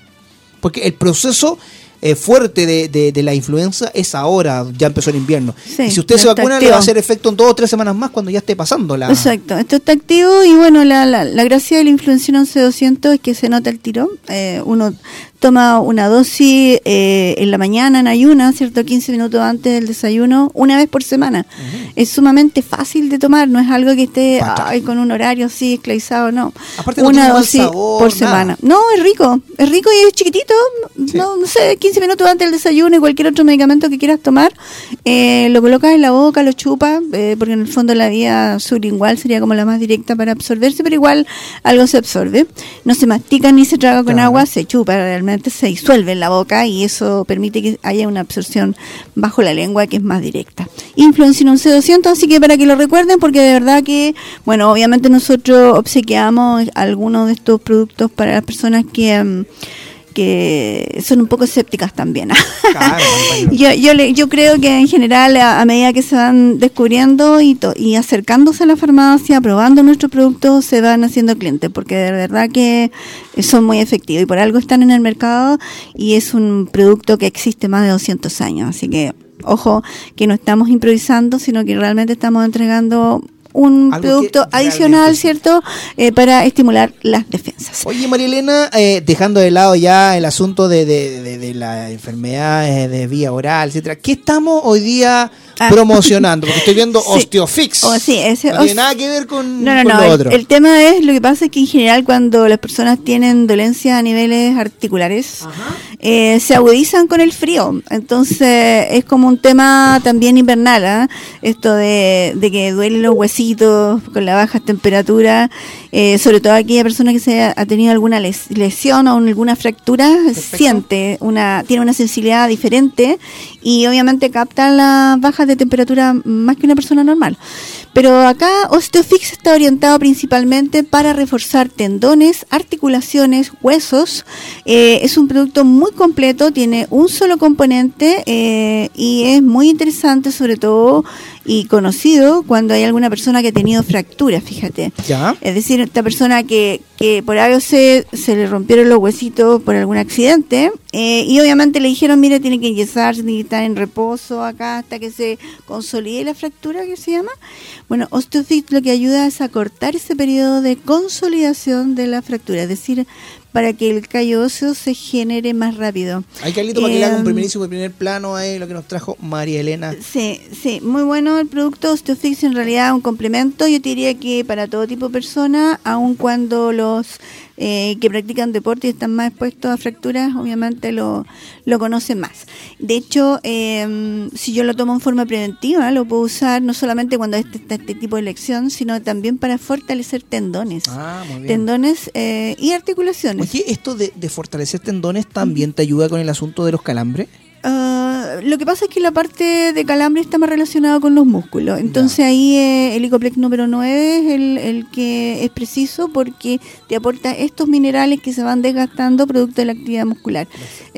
Porque el proceso eh, fuerte de, la influenza es ahora, ya empezó el invierno. y si usted se vacuna, le va a hacer efecto en dos o tres semanas más cuando ya esté pasando la. Exacto, esto está activo y bueno, la, la, la gracia de la influenza 11-200 es que se nota el tirón. Eh, uno toma una dosis eh, en la mañana en ayuna, ¿cierto? 15 minutos antes del desayuno, una vez por semana. Es sumamente fácil de tomar, no es algo que esté con un horario así esclavizado, no. una dosis por semana. No, es rico, es rico y es chiquitito, no, sé, 15 minutos antes del desayuno y cualquier otro medicamento que quieras tomar, eh, lo colocas en la boca, lo chupas, eh, porque en el fondo la vía sublingual sería como la más directa para absorberse, pero igual algo se absorbe. No se mastica ni se traga con agua, se chupa realmente se disuelve en la boca y eso permite que haya una absorción bajo la lengua que es más directa. Influencia un C200, así que para que lo recuerden, porque de verdad que, bueno, obviamente nosotros obsequiamos algunos de estos productos para las personas que... Mm, que son un poco escépticas también. yo, yo, yo creo que en general a, medida que se van descubriendo y, y acercándose a la farmacia, probando nuestros productos, se van haciendo clientes, porque de verdad que son muy efectivos y por algo están en el mercado y es un producto que existe más de 200 años, así que ojo que no estamos improvisando, sino que realmente estamos entregando un producto adicional, ¿cierto? Eh, para estimular las defensas. Oye, María Elena, eh, dejando de lado ya el asunto de, de, de, la enfermedad de vía oral, etcétera, ¿qué estamos hoy día ah. promocionando? Porque estoy viendo Osteofix. Oh, sí, ese, no tiene nada que ver con, no, no, no, lo otro. El, tema es, lo que pasa es que en general cuando las personas tienen dolencias a niveles articulares, eh, se agudizan con el frío. Entonces es como un tema también invernal, ¿ah? esto de, de que duelen los huesitos con la baja temperatura, eh, sobre todo aquella persona que se ha, tenido alguna lesión o alguna fractura, siente una, tiene una sensibilidad diferente y obviamente capta las bajas de temperatura más que una persona normal. Pero acá Osteofix está orientado principalmente para reforzar tendones, articulaciones, huesos. Eh, es un producto muy completo, tiene un solo componente eh, y es muy interesante sobre todo y conocido cuando hay alguna persona que ha tenido fracturas, fíjate. Es decir, esta persona que, que por algo se, se le rompieron los huesitos por algún accidente eh, y obviamente le dijeron, mire, tiene que enyesarse, tiene que estar en reposo acá hasta que se consolide la fractura, que se llama. Bueno, Osteofit lo que ayuda es a cortar ese periodo de consolidación de la fractura, es decir, para que el callo óseo se genere más rápido. Hay Carlito para que le haga un em, primerísimo primer plano ahí, lo que nos trajo María Elena. Sí, sí, muy bueno el producto Osteofix, en realidad un complemento, yo diría que para todo tipo de persona, aun cuando los eh, que practican deporte y están más expuestos a fracturas, obviamente lo, lo conocen más. De hecho, em, si yo lo tomo en forma preventiva, lo puedo usar no solamente cuando está este, este, tipo de lección, sino también para fortalecer tendones. Ah, tendones eh, y articulaciones. Oye, ¿esto de, de fortalecer tendones también te ayuda con el asunto de los calambres? Uh, lo que pasa es que la parte de calambre está más relacionada con los músculos. Entonces ahí eh, el Icoplex número 9 es el, que es preciso porque te aporta estos minerales que se van desgastando producto de la actividad muscular.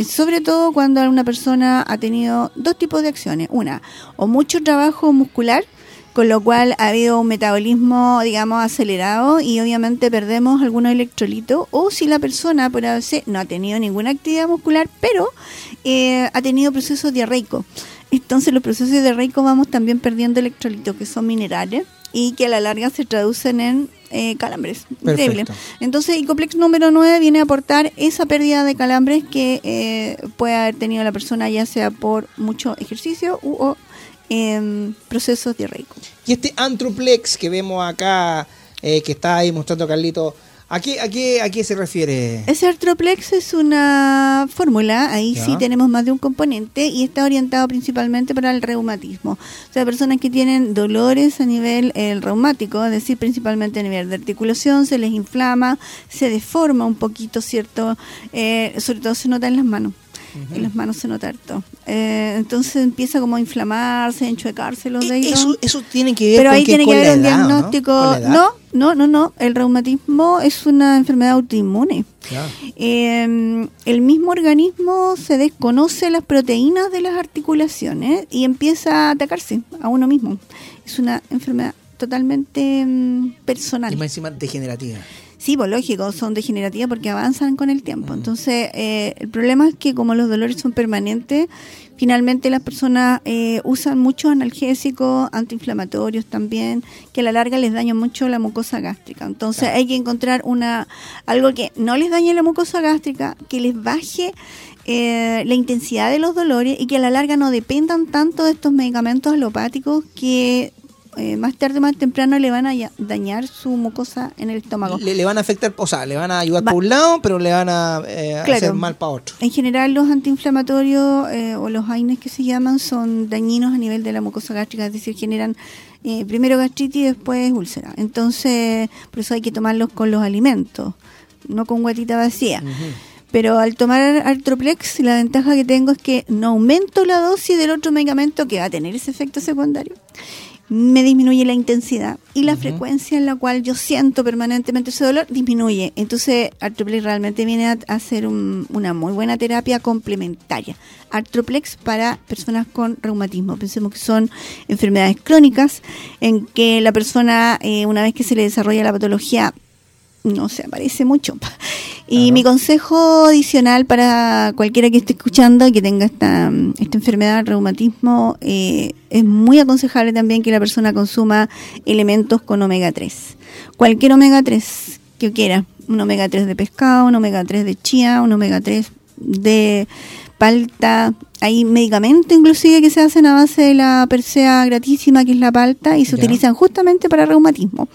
sobre todo cuando una persona ha tenido dos tipos de acciones. Una, o mucho trabajo muscular con lo cual ha habido un metabolismo, digamos, acelerado y obviamente perdemos algunos electrolitos, o si la persona por ABC no ha tenido ninguna actividad muscular, pero eh, ha tenido procesos diarreicos. Entonces los procesos diarreicos vamos también perdiendo electrolitos, que son minerales, y que a la larga se traducen en eh, calambres. Increíble. Entonces, Icoplex número 9 viene a aportar esa pérdida de calambres que eh, puede haber tenido la persona, ya sea por mucho ejercicio u, o en procesos diarreicos. Y este Antroplex que vemos acá, eh, que está ahí mostrando Carlito, ¿A qué, a, qué, ¿A qué se refiere? Ese Artroplex es una fórmula, ahí sí tenemos más de un componente y está orientado principalmente para el reumatismo. O sea, personas que tienen dolores a nivel el reumático, es decir, principalmente a nivel de articulación, se les inflama, se deforma un poquito, ¿cierto? Eh, sobre todo se nota en las manos en las manos se nota harto. Eh, entonces empieza como a inflamarse, a enchuecarse los dedos. Eso, eso tiene que ver Pero ahí tiene que haber un diagnóstico. ¿no? no, no, no, El reumatismo es una enfermedad autoinmune. Em, el mismo organismo se desconoce las proteínas de las articulaciones y empieza a atacarse a uno mismo. Es una enfermedad totalmente mm, personal. Y más encima degenerativa. Sí, pues lógico, son degenerativas porque avanzan con el tiempo. Entonces, eh, el problema es que como los dolores son permanentes, finalmente las personas eh, usan muchos analgésicos, antiinflamatorios también, que a la larga les dañan mucho la mucosa gástrica. Entonces, hay que encontrar una algo que no les dañe la mucosa gástrica, que les baje eh, la intensidad de los dolores y que a la larga no dependan tanto de estos medicamentos alopáticos que eh, más tarde más temprano le van a dañar su mucosa en el estómago. Le, van a afectar, o sea, le van a ayudar por un lado, pero le van a eh, hacer mal para otro. En general los antiinflamatorios eh, o los AINES que se llaman son dañinos a nivel de la mucosa gástrica, es decir, generan primero gastritis y después úlcera. Entonces, por eso hay que tomarlos con los alimentos, no con guatita vacía. Pero al tomar Artroplex, la ventaja que tengo es que no aumento la dosis del otro medicamento que va a tener ese efecto secundario me disminuye la intensidad y la frecuencia en la cual yo siento permanentemente ese dolor disminuye. Entonces, Artroplex realmente viene a, hacer una muy buena terapia complementaria. Artroplex para personas con reumatismo. Pensemos que son enfermedades crónicas en que la persona, eh, una vez que se le desarrolla la patología, no se aparece mucho. Y mi consejo adicional para cualquiera que esté escuchando y que tenga esta, esta enfermedad, reumatismo, eh, es muy aconsejable también que la persona consuma elementos con omega 3. Cualquier omega 3 que quiera, un omega 3 de pescado, un omega 3 de chía, un omega 3 de palta, hay medicamentos inclusive que se hacen a base de la persea gratísima que es la palta y se utilizan justamente para reumatismo.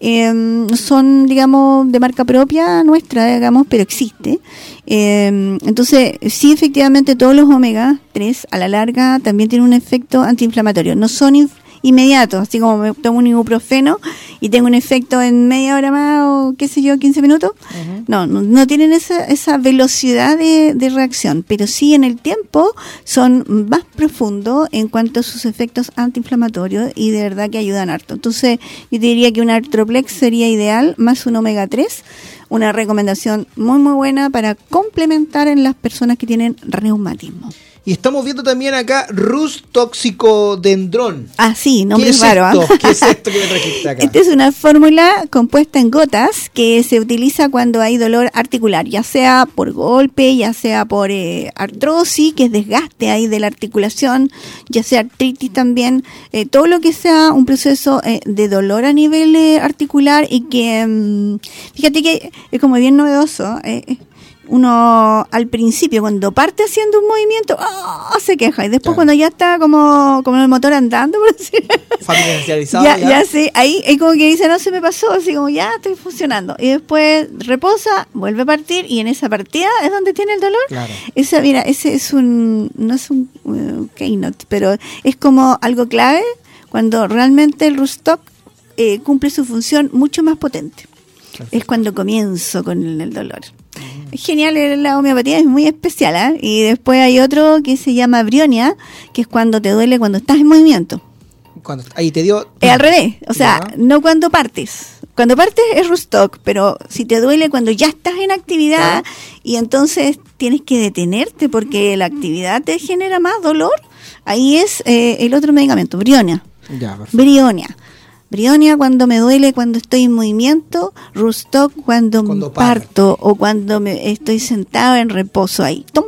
Em, son, digamos, de marca propia nuestra, digamos, pero existe. Em, entonces, sí, efectivamente, todos los omega 3 a la larga también tienen un efecto antiinflamatorio. No son inmediato, así como me tomo un ibuprofeno y tengo un efecto en media hora más o qué sé yo, 15 minutos. no, no, tienen esa, esa velocidad de, de, reacción, pero sí en el tiempo son más profundos en cuanto a sus efectos antiinflamatorios y de verdad que ayudan harto. Entonces, yo diría que un Artroplex sería ideal, más un omega 3 una recomendación muy muy buena para complementar en las personas que tienen reumatismo. Y estamos viendo también acá Rus Toxicodendrón. Ah, sí, nombre ¿Qué raro. Es esto? ¿Qué es esto que me trajiste acá? Esta es una fórmula compuesta en gotas que se utiliza cuando hay dolor articular, ya sea por golpe, ya sea por eh, artrosis, que es desgaste ahí de la articulación, ya sea artritis también, eh, todo lo que sea un proceso eh, de dolor a nivel articular y que, mm, fíjate que es como bien novedoso uno al principio, cuando parte haciendo un movimiento, ¡oh! se queja. Y después cuando ya está como, como el motor andando, por decir. Familiarizado. ya, ya. sí, ahí es como que dice, no se me pasó, así como ya estoy funcionando. Y después reposa, vuelve a partir y en esa partida es donde tiene el dolor. Claro. Esa, mira, ese es un, no es un uh, keynote, pero es como algo clave cuando realmente el Rustock eh, cumple su función mucho más potente. Es cuando comienzo con el dolor genial la homeopatía, es muy especial. ¿eh? Y después hay otro que se llama brionia, que es cuando te duele cuando estás en movimiento. Cuando, ahí te dio... Es al revés, o sea, no cuando partes. Cuando partes es Rustock, pero si te duele cuando ya estás en actividad y entonces tienes que detenerte porque la actividad te genera más dolor, ahí es eh, el otro medicamento, brionia. Ya, brionia. Brionia cuando me duele, cuando estoy en movimiento, Rustock cuando, me parto o cuando me estoy sentado en reposo ahí. ¡Tum!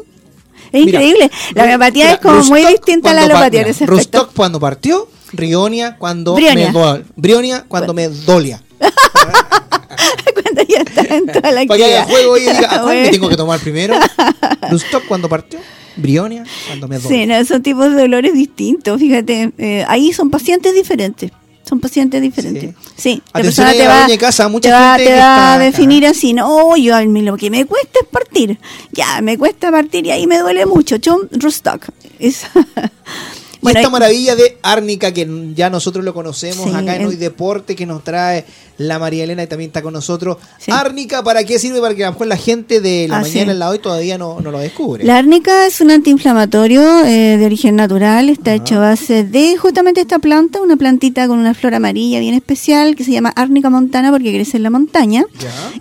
Es increíble. La homeopatía es como muy distinta a la alopatía en ese Rustock cuando partió, Brionia cuando Brionia. me Brionia cuando me dolia. cuando ya está en toda la Para que haya juego y diga, ¿a cuál me tengo que tomar primero? Rustock cuando partió. Brionia, cuando me dolia. Sí, no, son tipos de dolores distintos, fíjate. Eh, ahí son pacientes diferentes son pacientes diferentes. Sí, la persona te va, casa, mucha te va, a definir así, no, yo a lo que me cuesta es partir. Ya, me cuesta partir y ahí me duele mucho. John Rustock. Es esta maravilla de Árnica, que ya nosotros lo conocemos acá en Hoy Deporte, que nos trae la María Elena y también está con nosotros. Árnica, ¿para qué sirve? Para que a lo mejor la gente de la mañana en la hoy todavía no, lo descubre. La árnica es un antiinflamatorio eh, de origen natural, está hecho a base de justamente esta planta, una plantita con una flor amarilla bien especial que se llama Árnica montana porque crece en la montaña.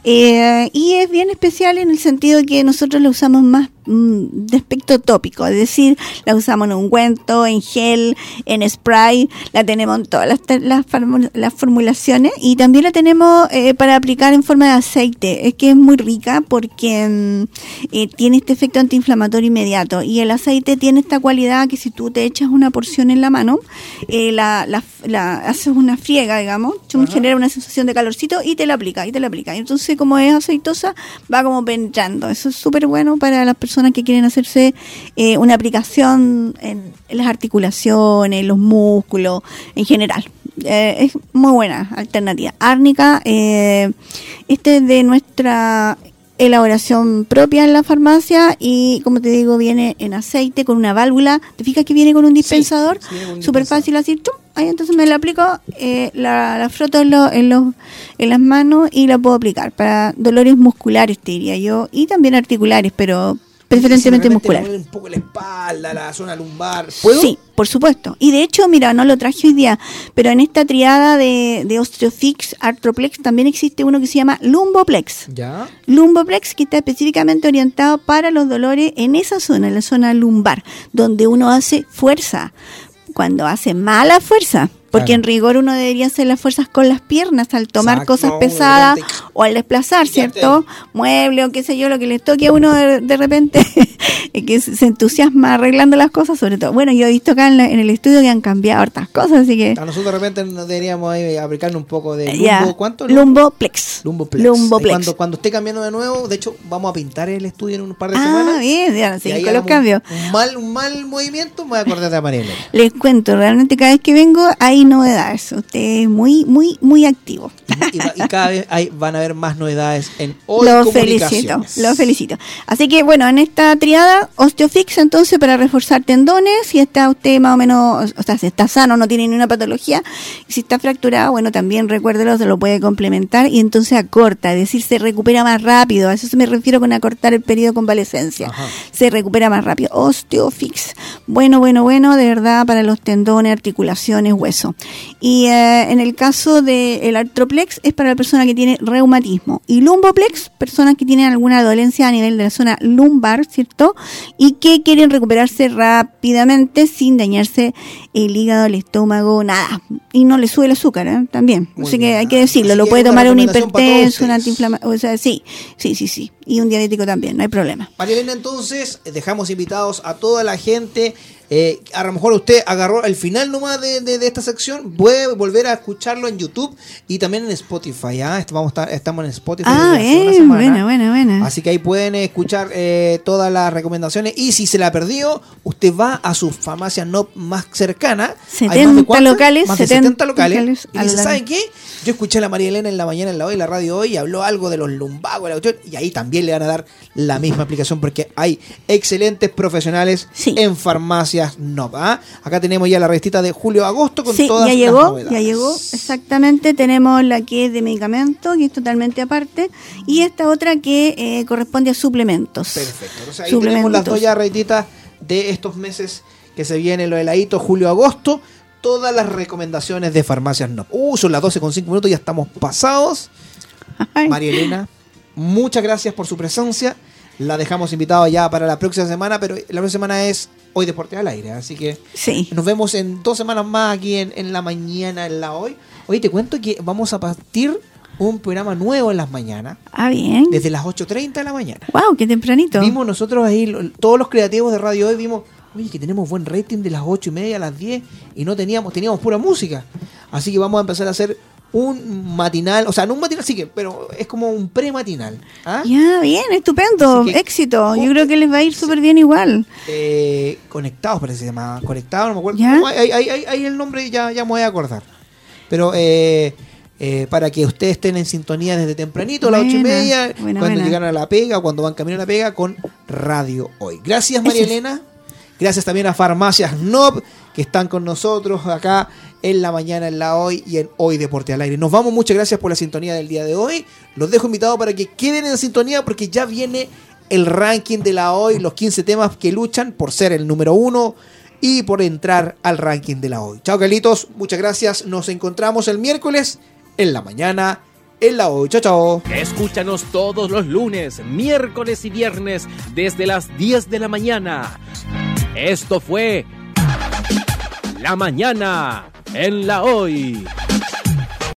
Eh, y es bien especial en el sentido que nosotros lo usamos más de aspecto tópico, es decir, la usamos en ungüento, en gel, en spray, la tenemos en todas las, las, las formulaciones y también la tenemos eh, para aplicar en forma de aceite. Es que es muy rica porque mm, eh, tiene este efecto antiinflamatorio inmediato. Y el aceite tiene esta cualidad que si tú te echas una porción en la mano, eh, la, la, haces una friega, digamos, genera una sensación de calorcito y te la aplica, y te la aplica. Entonces, como es aceitosa, va como penetrando. Eso es súper bueno para las personas que quieren hacerse una aplicación en, en las articulaciones, los músculos, en general. Eh, es muy buena alternativa. Árnica, eh, este es de nuestra elaboración propia en la farmacia y como te digo viene en aceite con una válvula te fijas que viene con un dispensador súper fácil así ahí entonces me la aplico eh, la, la, froto en, en, los, en las manos y la puedo aplicar para dolores musculares te diría yo y también articulares pero preferentemente muscular. un poco la espalda, la zona lumbar. Sí, por supuesto. Y de hecho, mira, no lo traje hoy día, pero en esta triada de, de Osteofix, Arthroplex, también existe uno que se llama Lumboplex. ¿Ya? Lumboplex, que está específicamente orientado para los dolores en esa zona, en la zona lumbar, donde uno hace fuerza. Cuando hace mala fuerza, porque en rigor uno debería hacer las fuerzas con las piernas al tomar cosas pesadas o al desplazar, ¿cierto? Mueble o qué sé yo, lo que les toque a uno de, repente, que se entusiasma arreglando las cosas, sobre todo. Bueno, yo he visto acá en, el estudio que han cambiado hartas cosas, así que... A nosotros de repente nos deberíamos aplicar un poco de lumbo, ¿cuánto? Lumboplex. Lumboplex. Lumboplex. Cuando, cuando esté cambiando de nuevo, de hecho, vamos a pintar el estudio en un par de ah, semanas. Ah, bien, ya, sí, con los cambios. Un mal, un mal movimiento, me voy a acordar de Mariela. Les cuento, realmente cada vez que vengo hay novedades. Usted es muy, muy, muy activo. Y, cada vez hay, van a haber más novedades en hoy Lo felicito, lo felicito. Así que bueno, en esta triada, osteofix entonces para reforzar tendones, si está usted más o menos, o sea, si está sano, no tiene ninguna patología, si está fracturado, bueno, también recuérdelo, se lo puede complementar y entonces acorta, es decir, se recupera más rápido, a eso se me refiero con acortar el periodo de convalecencia, se recupera más rápido. Osteofix, bueno, bueno, bueno, de verdad para los tendones, articulaciones, hueso. Y eh, en el caso del artroplex es para la persona que tiene reumatismo y lumboplex, personas que tienen alguna dolencia a nivel de la zona lumbar, ¿cierto? Y que quieren recuperarse rápidamente sin dañarse el hígado, el estómago, nada. Y no le sube el azúcar, ¿eh? También. Así que hay que decirlo, lo puede tomar un hipertenso, un antiinflamatorio, o sea, sí, sí, sí, sí. Y un diabético también, no hay problema. María Elena, entonces, dejamos invitados a toda la gente eh, a lo mejor usted agarró el final nomás de, de, esta sección, puede volver a escucharlo en YouTube y también en Spotify. ¿ah? Vamos a estamos en Spotify. Ah, bien, buena, buena, buena. Así que ahí pueden escuchar eh, todas las recomendaciones. Y si se la perdió, usted va a su farmacia no más cercana. 70 locales. Más de 70, locales. Y dice, ¿saben qué? Yo escuché a la María Elena en la mañana en la hoy, la radio hoy, y habló algo de los lumbagos, y ahí también le van a dar la misma aplicación porque hay excelentes profesionales en farmacia no. ¿ah? Acá tenemos ya la revistita de julio-agosto con sí, todas ya llegó, Ya llegó, exactamente. Tenemos la que es de medicamento, que es totalmente aparte, y esta otra que eh, corresponde a suplementos. Perfecto. ahí tenemos las dos ya revistitas de estos meses que se viene lo heladito, julio-agosto. Todas las recomendaciones de farmacias no. Uh, son las 12 con 5 minutos, ya estamos pasados. María Elena, muchas gracias por su presencia. La dejamos invitada ya para la próxima semana, pero la próxima semana es hoy Deporte al Aire. Así que nos vemos en dos semanas más aquí en, la mañana, en la hoy. Hoy te cuento que vamos a partir un programa nuevo en las mañanas. Ah, bien. Desde las 8.30 de la mañana. ¡Wow! ¡Qué tempranito! Vimos nosotros ahí, todos los creativos de radio hoy, vimos, oye, que tenemos buen rating de las 8 y media a las 10 y no teníamos, teníamos pura música. Así que vamos a empezar a hacer un matinal, o sea, no un matinal, sí que, pero es como un pre-matinal. ¿ah? Ya, bien, estupendo, éxito. Yo creo que les va a ir súper bien igual. Eh, conectados, parece que se llama. Conectados, no me acuerdo. Ahí, el nombre ya, ya me voy a acordar. Pero eh, eh, para que ustedes estén en sintonía desde tempranito, a las ocho y media, cuando llegan a la pega, cuando van camino a la pega, con Radio Hoy. Gracias, María Elena. Gracias también a Farmacias Nob, que están con nosotros acá en la mañana, en la hoy y en Hoy Deporte al Aire. Nos vamos, muchas gracias por la sintonía del día de hoy. Los dejo invitados para que queden en sintonía porque ya viene el ranking de la hoy, los 15 temas que luchan por ser el número uno y por entrar al ranking de la hoy. Chao, Carlitos, muchas gracias. Nos encontramos el miércoles en la mañana en la hoy. Chao, chao. Escúchanos todos los lunes, miércoles y viernes desde las 10 de la mañana. Esto fue La Mañana en la hoy.